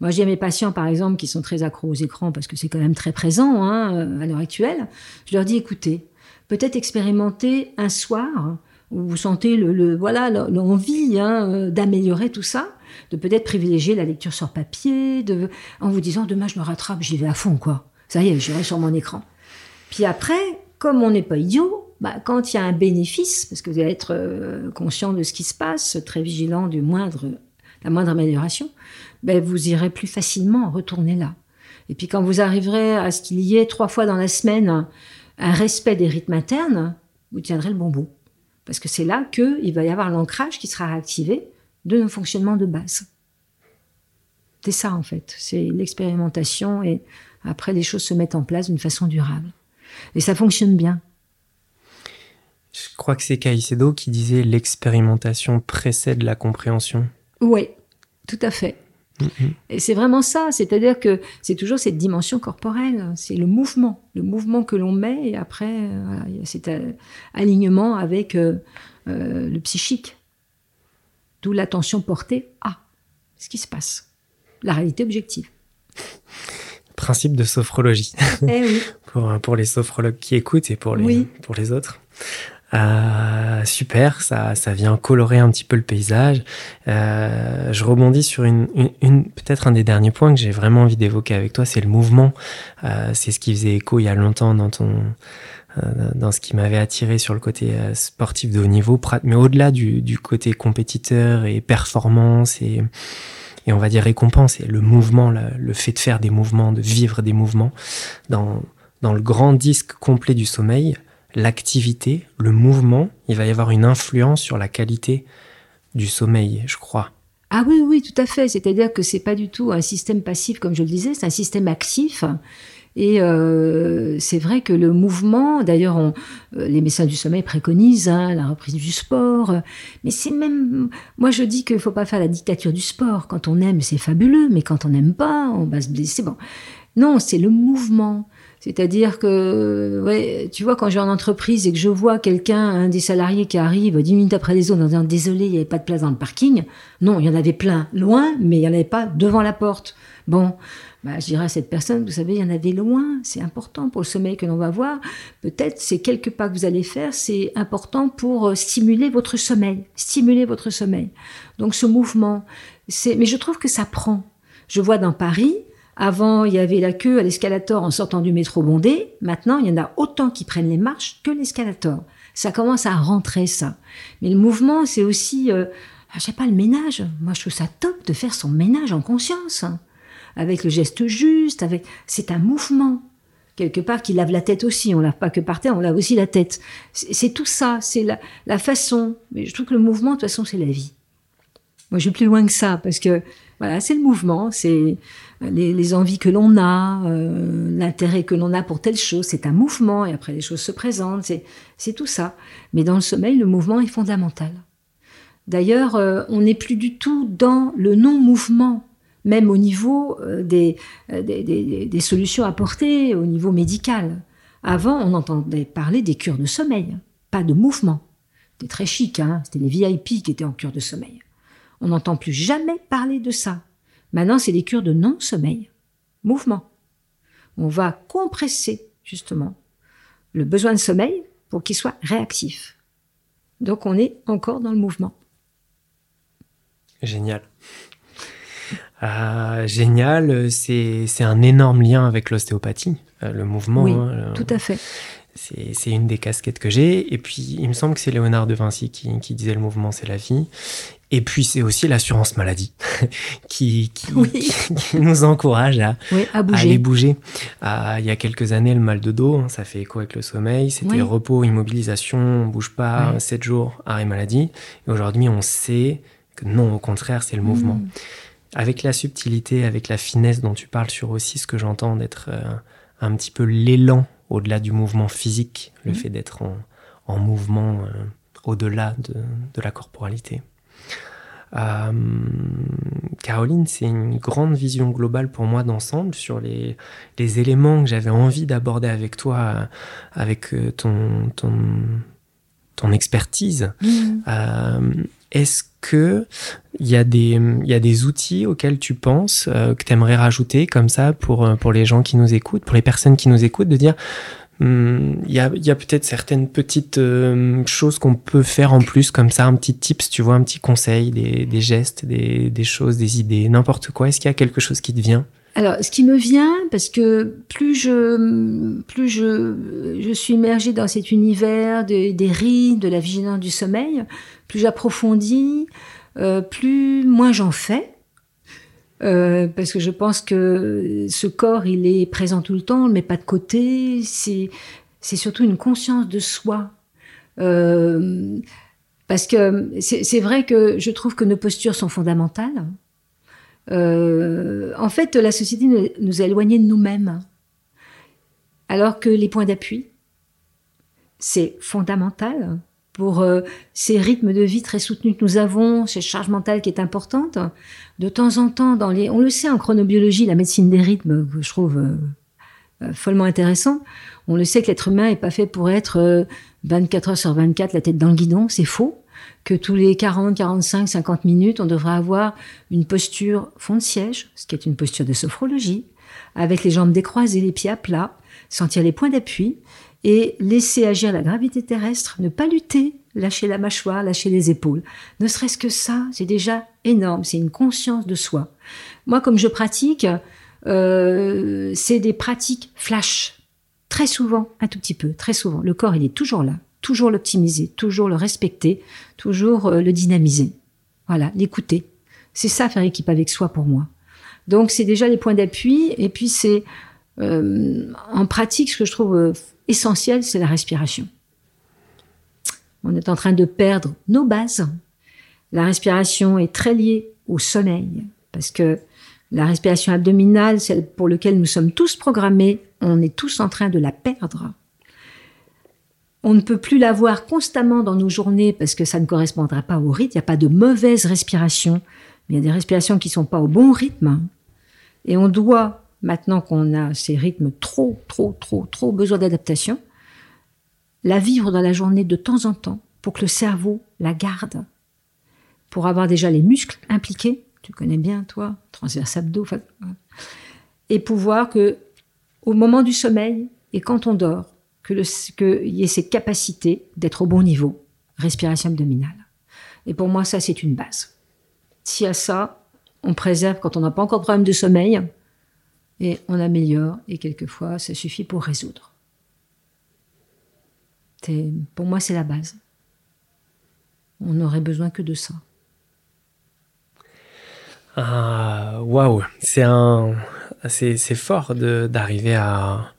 Moi, j'ai mes patients, par exemple, qui sont très accros aux écrans parce que c'est quand même très présent hein, à l'heure actuelle. Je leur dis, écoutez, peut-être expérimenter un soir vous sentez le, voilà l'envie hein, euh, d'améliorer tout ça, de peut-être privilégier la lecture sur papier, de, en vous disant demain je me rattrape, j'y vais à fond quoi. Ça y est, j'irai sur mon écran. Puis après, comme on n'est pas idiot, bah, quand il y a un bénéfice, parce que vous allez être euh, conscient de ce qui se passe, très vigilant du moindre, la moindre amélioration, ben, vous irez plus facilement retourner là. Et puis quand vous arriverez à ce qu'il y ait trois fois dans la semaine un respect des rythmes internes, vous tiendrez le bon bout. Parce que c'est là qu'il va y avoir l'ancrage qui sera réactivé de nos fonctionnements de base. C'est ça en fait, c'est l'expérimentation et après les choses se mettent en place d'une façon durable. Et ça fonctionne bien. Je crois que c'est Caicedo qui disait l'expérimentation précède la compréhension. Oui, tout à fait. Mm-hmm. Et c'est vraiment ça, c'est-à-dire que c'est toujours cette dimension corporelle, c'est le mouvement, le mouvement que l'on met, et après, il y a cet alignement avec euh, euh, le psychique. D'où l'attention portée à ce qui se passe, la réalité objective. Principe de sophrologie. Eh oui. pour, pour les sophrologues qui écoutent et pour les, pour les autres. Euh, super, ça, ça vient colorer un petit peu le paysage. Euh, je rebondis sur une, une, peut-être un des derniers points que j'ai vraiment envie d'évoquer avec toi, c'est le mouvement. Euh, c'est ce qui faisait écho il y a longtemps dans ton dans ce qui m'avait attiré sur le côté sportif de haut niveau, mais au-delà du, du côté compétiteur et performance et et on va dire récompense et le mouvement, le, le fait de faire des mouvements, de vivre des mouvements dans dans le grand disque complet du sommeil, l'activité, le mouvement, il va y avoir une influence sur la qualité du sommeil, je crois. Ah oui, oui, tout à fait. C'est-à-dire que c'est pas du tout un système passif, comme je le disais, c'est un système actif. Et euh, c'est vrai que le mouvement, d'ailleurs, euh, les médecins du sommeil préconisent hein, la reprise du sport. Mais c'est même, moi je dis qu'il faut pas faire la dictature du sport. Quand on aime, c'est fabuleux, mais quand on n'aime pas, on va se blesser. Bon, non, c'est le mouvement. C'est-à-dire que, ouais, tu vois, quand j'ai en entreprise et que je vois quelqu'un, un des salariés qui arrive dix minutes après les autres en disant désolé, il n'y avait pas de place dans le parking. Non, il y en avait plein loin, mais il n'y en avait pas devant la porte. Bon, bah, je dirais à cette personne, vous savez, il y en avait loin, c'est important pour le sommeil que l'on va voir. Peut-être ces quelques pas que vous allez faire, c'est important pour euh, stimuler votre sommeil, stimuler votre sommeil. Donc ce mouvement, c'est, mais je trouve que ça prend. Je vois dans Paris, avant, il y avait la queue à l'escalator en sortant du métro bondé. Maintenant, il y en a autant qui prennent les marches que l'escalator. Ça commence à rentrer, ça. Mais le mouvement, c'est aussi, euh, je sais pas, le ménage. Moi, je trouve ça top de faire son ménage en conscience. Hein. Avec le geste juste, avec, c'est un mouvement. Quelque part qui lave la tête aussi. On lave pas que par terre, on lave aussi la tête. C'est tout ça. C'est la, la façon. Mais je trouve que le mouvement, de toute façon, c'est la vie. Moi, je vais plus loin que ça parce que, voilà, c'est le mouvement. C'est, les, envies que l'on a, euh, l'intérêt que l'on a pour telle chose, c'est un mouvement et après les choses se présentent, c'est tout ça. Mais dans le sommeil, le mouvement est fondamental. D'ailleurs, euh, on n'est plus du tout dans le non-mouvement, même au niveau euh, des, solutions apportées, au niveau médical. Avant, on entendait parler des cures de sommeil, pas de mouvement. C'était très chic, hein c'était les VIP qui étaient en cure de sommeil. On n'entend plus jamais parler de ça. Maintenant, c'est des cures de non-sommeil, mouvement. On va compresser justement le besoin de sommeil pour qu'il soit réactif. Donc on est encore dans le mouvement. Génial. Euh, génial, c'est un énorme lien avec l'ostéopathie, euh, le mouvement. Oui, hein, tout à fait. C'est une des casquettes que j'ai. Et puis, il me semble que c'est Léonard de Vinci qui, qui disait le mouvement, c'est la vie. Et puis c'est aussi l'assurance maladie qui, qui, nous encourage à, aller bouger. Il y a quelques années, le mal de dos, hein, ça fait écho avec le sommeil. C'était repos, immobilisation, on bouge pas, 7 jours, arrêt maladie. Et aujourd'hui, on sait que non, au contraire, c'est le mm. mouvement. Avec la subtilité, avec la finesse dont tu parles sur aussi ce que j'entends d'être euh, un petit peu l'élan au-delà du mouvement physique, le mm. fait d'être en, mouvement euh, au-delà de la corporalité. Euh, Caroline, c'est une grande vision globale pour moi d'ensemble sur les, les, éléments que j'avais envie d'aborder avec toi, euh, avec ton, ton, ton expertise. Mm. Est-ce que il y, a des, y a des outils auxquels tu penses que tu aimerais rajouter comme ça pour, pour les gens qui nous écoutent, pour les personnes qui nous écoutent, de dire Hmm, il y a, y a peut-être certaines petites euh, choses qu'on peut faire en plus, comme ça, un petit tips, tu vois, un petit conseil, des, des gestes, des, des, choses, des idées, n'importe quoi. Est-ce qu'il y a quelque chose qui te vient? Alors, ce qui me vient, parce que plus je, plus je, je suis immergée dans cet univers de, des rides, de la vigilance du sommeil, plus j'approfondis, euh, plus moins j'en fais. Euh, parce que je pense que ce corps, il est présent tout le temps, on le met pas de côté. C'est c'est surtout une conscience de soi. Euh, parce que c'est vrai que je trouve que nos postures sont fondamentales. Euh, en fait, la société nous a éloignés de nous-mêmes. Alors que les points d'appui, c'est fondamental pour euh, ces rythmes de vie très soutenus que nous avons, cette charge mentale qui est importante. De temps en temps, dans les, on le sait en chronobiologie, la médecine des rythmes, que je trouve euh, follement intéressant, on le sait que l'être humain n'est pas fait pour être 24 heures sur 24 la tête dans le guidon, c'est faux que tous les 40, 45, 50 minutes, on devrait avoir une posture fond de siège, ce qui est une posture de sophrologie, avec les jambes décroisées, les pieds à plat, sentir les points d'appui et laisser agir la gravité terrestre, ne pas lutter, lâcher la mâchoire, lâcher les épaules. Ne serait-ce que ça, c'est déjà énorme, c'est une conscience de soi. Moi, comme je pratique, euh, c'est des pratiques flash. Très souvent, un tout petit peu, très souvent. Le corps, il est toujours là toujours l'optimiser, toujours le respecter, toujours euh, le dynamiser. Voilà, l'écouter. C'est ça faire équipe avec soi pour moi. Donc c'est déjà les points d'appui et puis c'est euh, en pratique ce que je trouve euh, essentiel, c'est la respiration. On est en train de perdre nos bases. La respiration est très liée au sommeil parce que la respiration abdominale, celle pour laquelle nous sommes tous programmés, on est tous en train de la perdre. On ne peut plus l'avoir constamment dans nos journées parce que ça ne correspondra pas au rythme. Il n'y a pas de mauvaise respiration, mais il y a des respirations qui ne sont pas au bon rythme. Et on doit, maintenant qu'on a ces rythmes trop, trop, trop, trop besoin d'adaptation, la vivre dans la journée de temps en temps pour que le cerveau la garde, pour avoir déjà les muscles impliqués, tu connais bien toi, transverse abdos, et pouvoir que au moment du sommeil et quand on dort, qu'il y ait cette capacité d'être au bon niveau, respiration abdominale. Et pour moi, ça, c'est une base. Si à ça, on préserve quand on n'a pas encore de problème de sommeil, et on améliore, et quelquefois, ça suffit pour résoudre. Pour moi, c'est la base. On n'aurait besoin que de ça. Ah, waouh, un, c'est fort d'arriver à,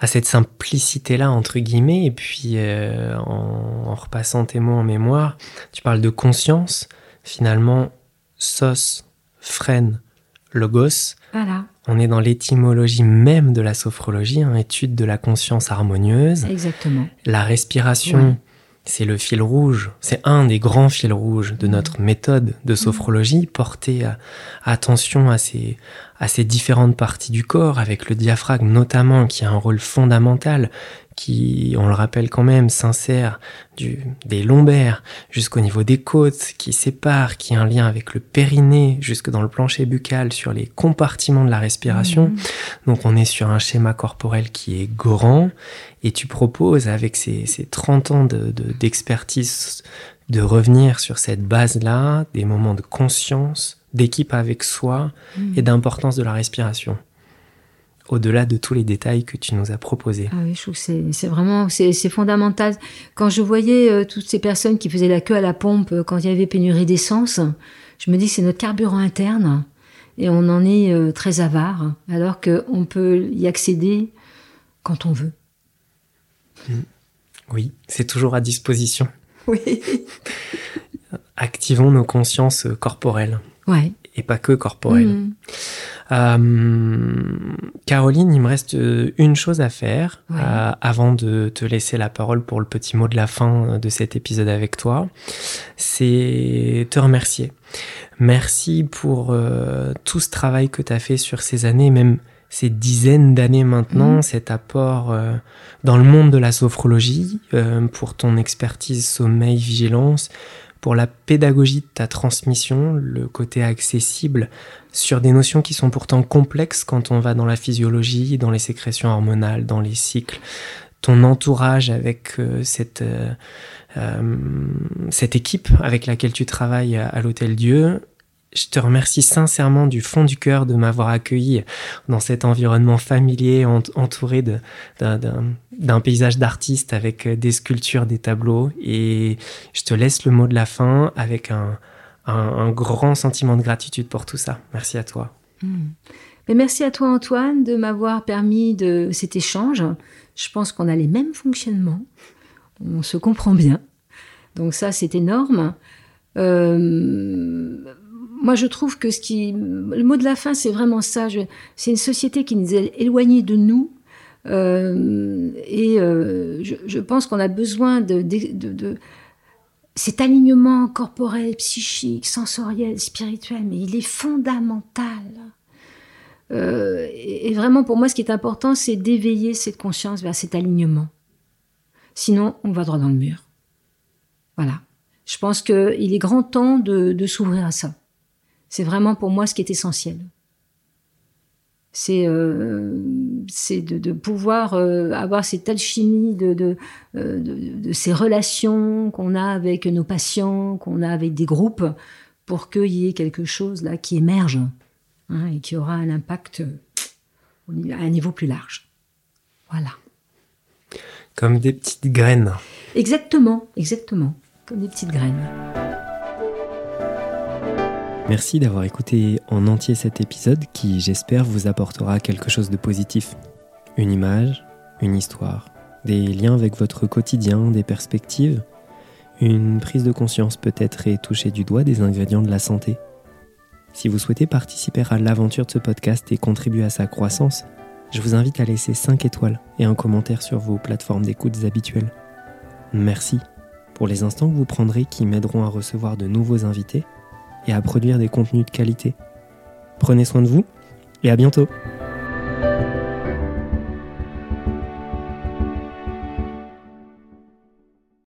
à cette simplicité-là, entre guillemets, et puis euh, en, repassant tes mots en mémoire, tu parles de conscience, finalement, sos, freine, logos. Voilà. On est dans l'étymologie même de la sophrologie, hein, étude de la conscience harmonieuse. Exactement. La respiration, c'est le fil rouge, c'est un des grands fils rouges de notre méthode de sophrologie, porter attention à ces, à ces différentes parties du corps, avec le diaphragme notamment, qui a un rôle fondamental, qui, on le rappelle quand même, s'insère du, des lombaires jusqu'au niveau des côtes, qui sépare, qui a un lien avec le périnée jusque dans le plancher buccal sur les compartiments de la respiration. Mmh. Donc on est sur un schéma corporel qui est grand et tu proposes avec ces, ces 30 ans d'expertise de, de revenir sur cette base-là, des moments de conscience, d'équipe avec soi mmh. et d'importance de la respiration au-delà de tous les détails que tu nous as proposés. Ah oui, je trouve que c'est vraiment c'est fondamental. Quand je voyais euh, toutes ces personnes qui faisaient la queue à la pompe euh, quand il y avait pénurie d'essence, je me dis c'est notre carburant interne et on en est euh, très avare, alors qu'on peut y accéder quand on veut. Oui, c'est toujours à disposition. Oui. Activons nos consciences corporelles. Ouais. Et pas que corporelles. Mmh. Euh, Caroline, il me reste euh, une chose à faire euh, avant de te laisser la parole pour le petit mot de la fin de cet épisode avec toi. C'est te remercier. Merci pour tout ce travail que tu as fait sur ces années, même ces dizaines d'années maintenant, mmh. cet apport dans le monde de la sophrologie, pour ton expertise sommeil, vigilance, pour la pédagogie de ta transmission, le côté accessible sur des notions qui sont pourtant complexes quand on va dans la physiologie, dans les sécrétions hormonales, dans les cycles. Ton entourage avec euh, cette, euh, euh, cette équipe avec laquelle tu travailles à l'Hôtel Dieu, je te remercie sincèrement du fond du cœur de m'avoir accueilli dans cet environnement familier entouré d'un paysage d'artistes avec euh, des sculptures, des tableaux. Et je te laisse le mot de la fin avec un, grand sentiment de gratitude pour tout ça. Merci à toi. Hmm. Merci à toi Antoine de m'avoir permis de cet échange. Je pense qu'on a les mêmes fonctionnements. On se comprend bien. Donc ça, c'est énorme. Euh, moi, je trouve que ce qui, le mot de la fin, c'est vraiment ça. C'est une société qui nous est éloignée de nous. Euh, et euh, je, je, pense qu'on a besoin de, de, de, cet alignement corporel, psychique, sensoriel, spirituel, mais il est fondamental. Euh, et, et vraiment, pour moi, ce qui est important, c'est d'éveiller cette conscience vers cet alignement. Sinon, on va droit dans le mur. Voilà. Je pense qu'il est grand temps de, de s'ouvrir à ça. C'est vraiment pour moi ce qui est essentiel. C'est euh, de, de, pouvoir euh, avoir cette alchimie de, de, euh, de ces relations qu'on a avec nos patients, qu'on a avec des groupes, pour qu'il y ait quelque chose là qui émerge hein, et qui aura un impact à un niveau plus large. Voilà. Comme des petites graines. Exactement, exactement, comme des petites graines. Merci d'avoir écouté en entier cet épisode qui, j'espère, vous apportera quelque chose de positif. Une image, une histoire, des liens avec votre quotidien, des perspectives, une prise de conscience peut-être et toucher du doigt des ingrédients de la santé. Si vous souhaitez participer à l'aventure de ce podcast et contribuer à sa croissance, je vous invite à laisser 5 étoiles et un commentaire sur vos plateformes d'écoute habituelles. Merci pour les instants que vous prendrez qui m'aideront à recevoir de nouveaux invités et à produire des contenus de qualité. Prenez soin de vous et à bientôt.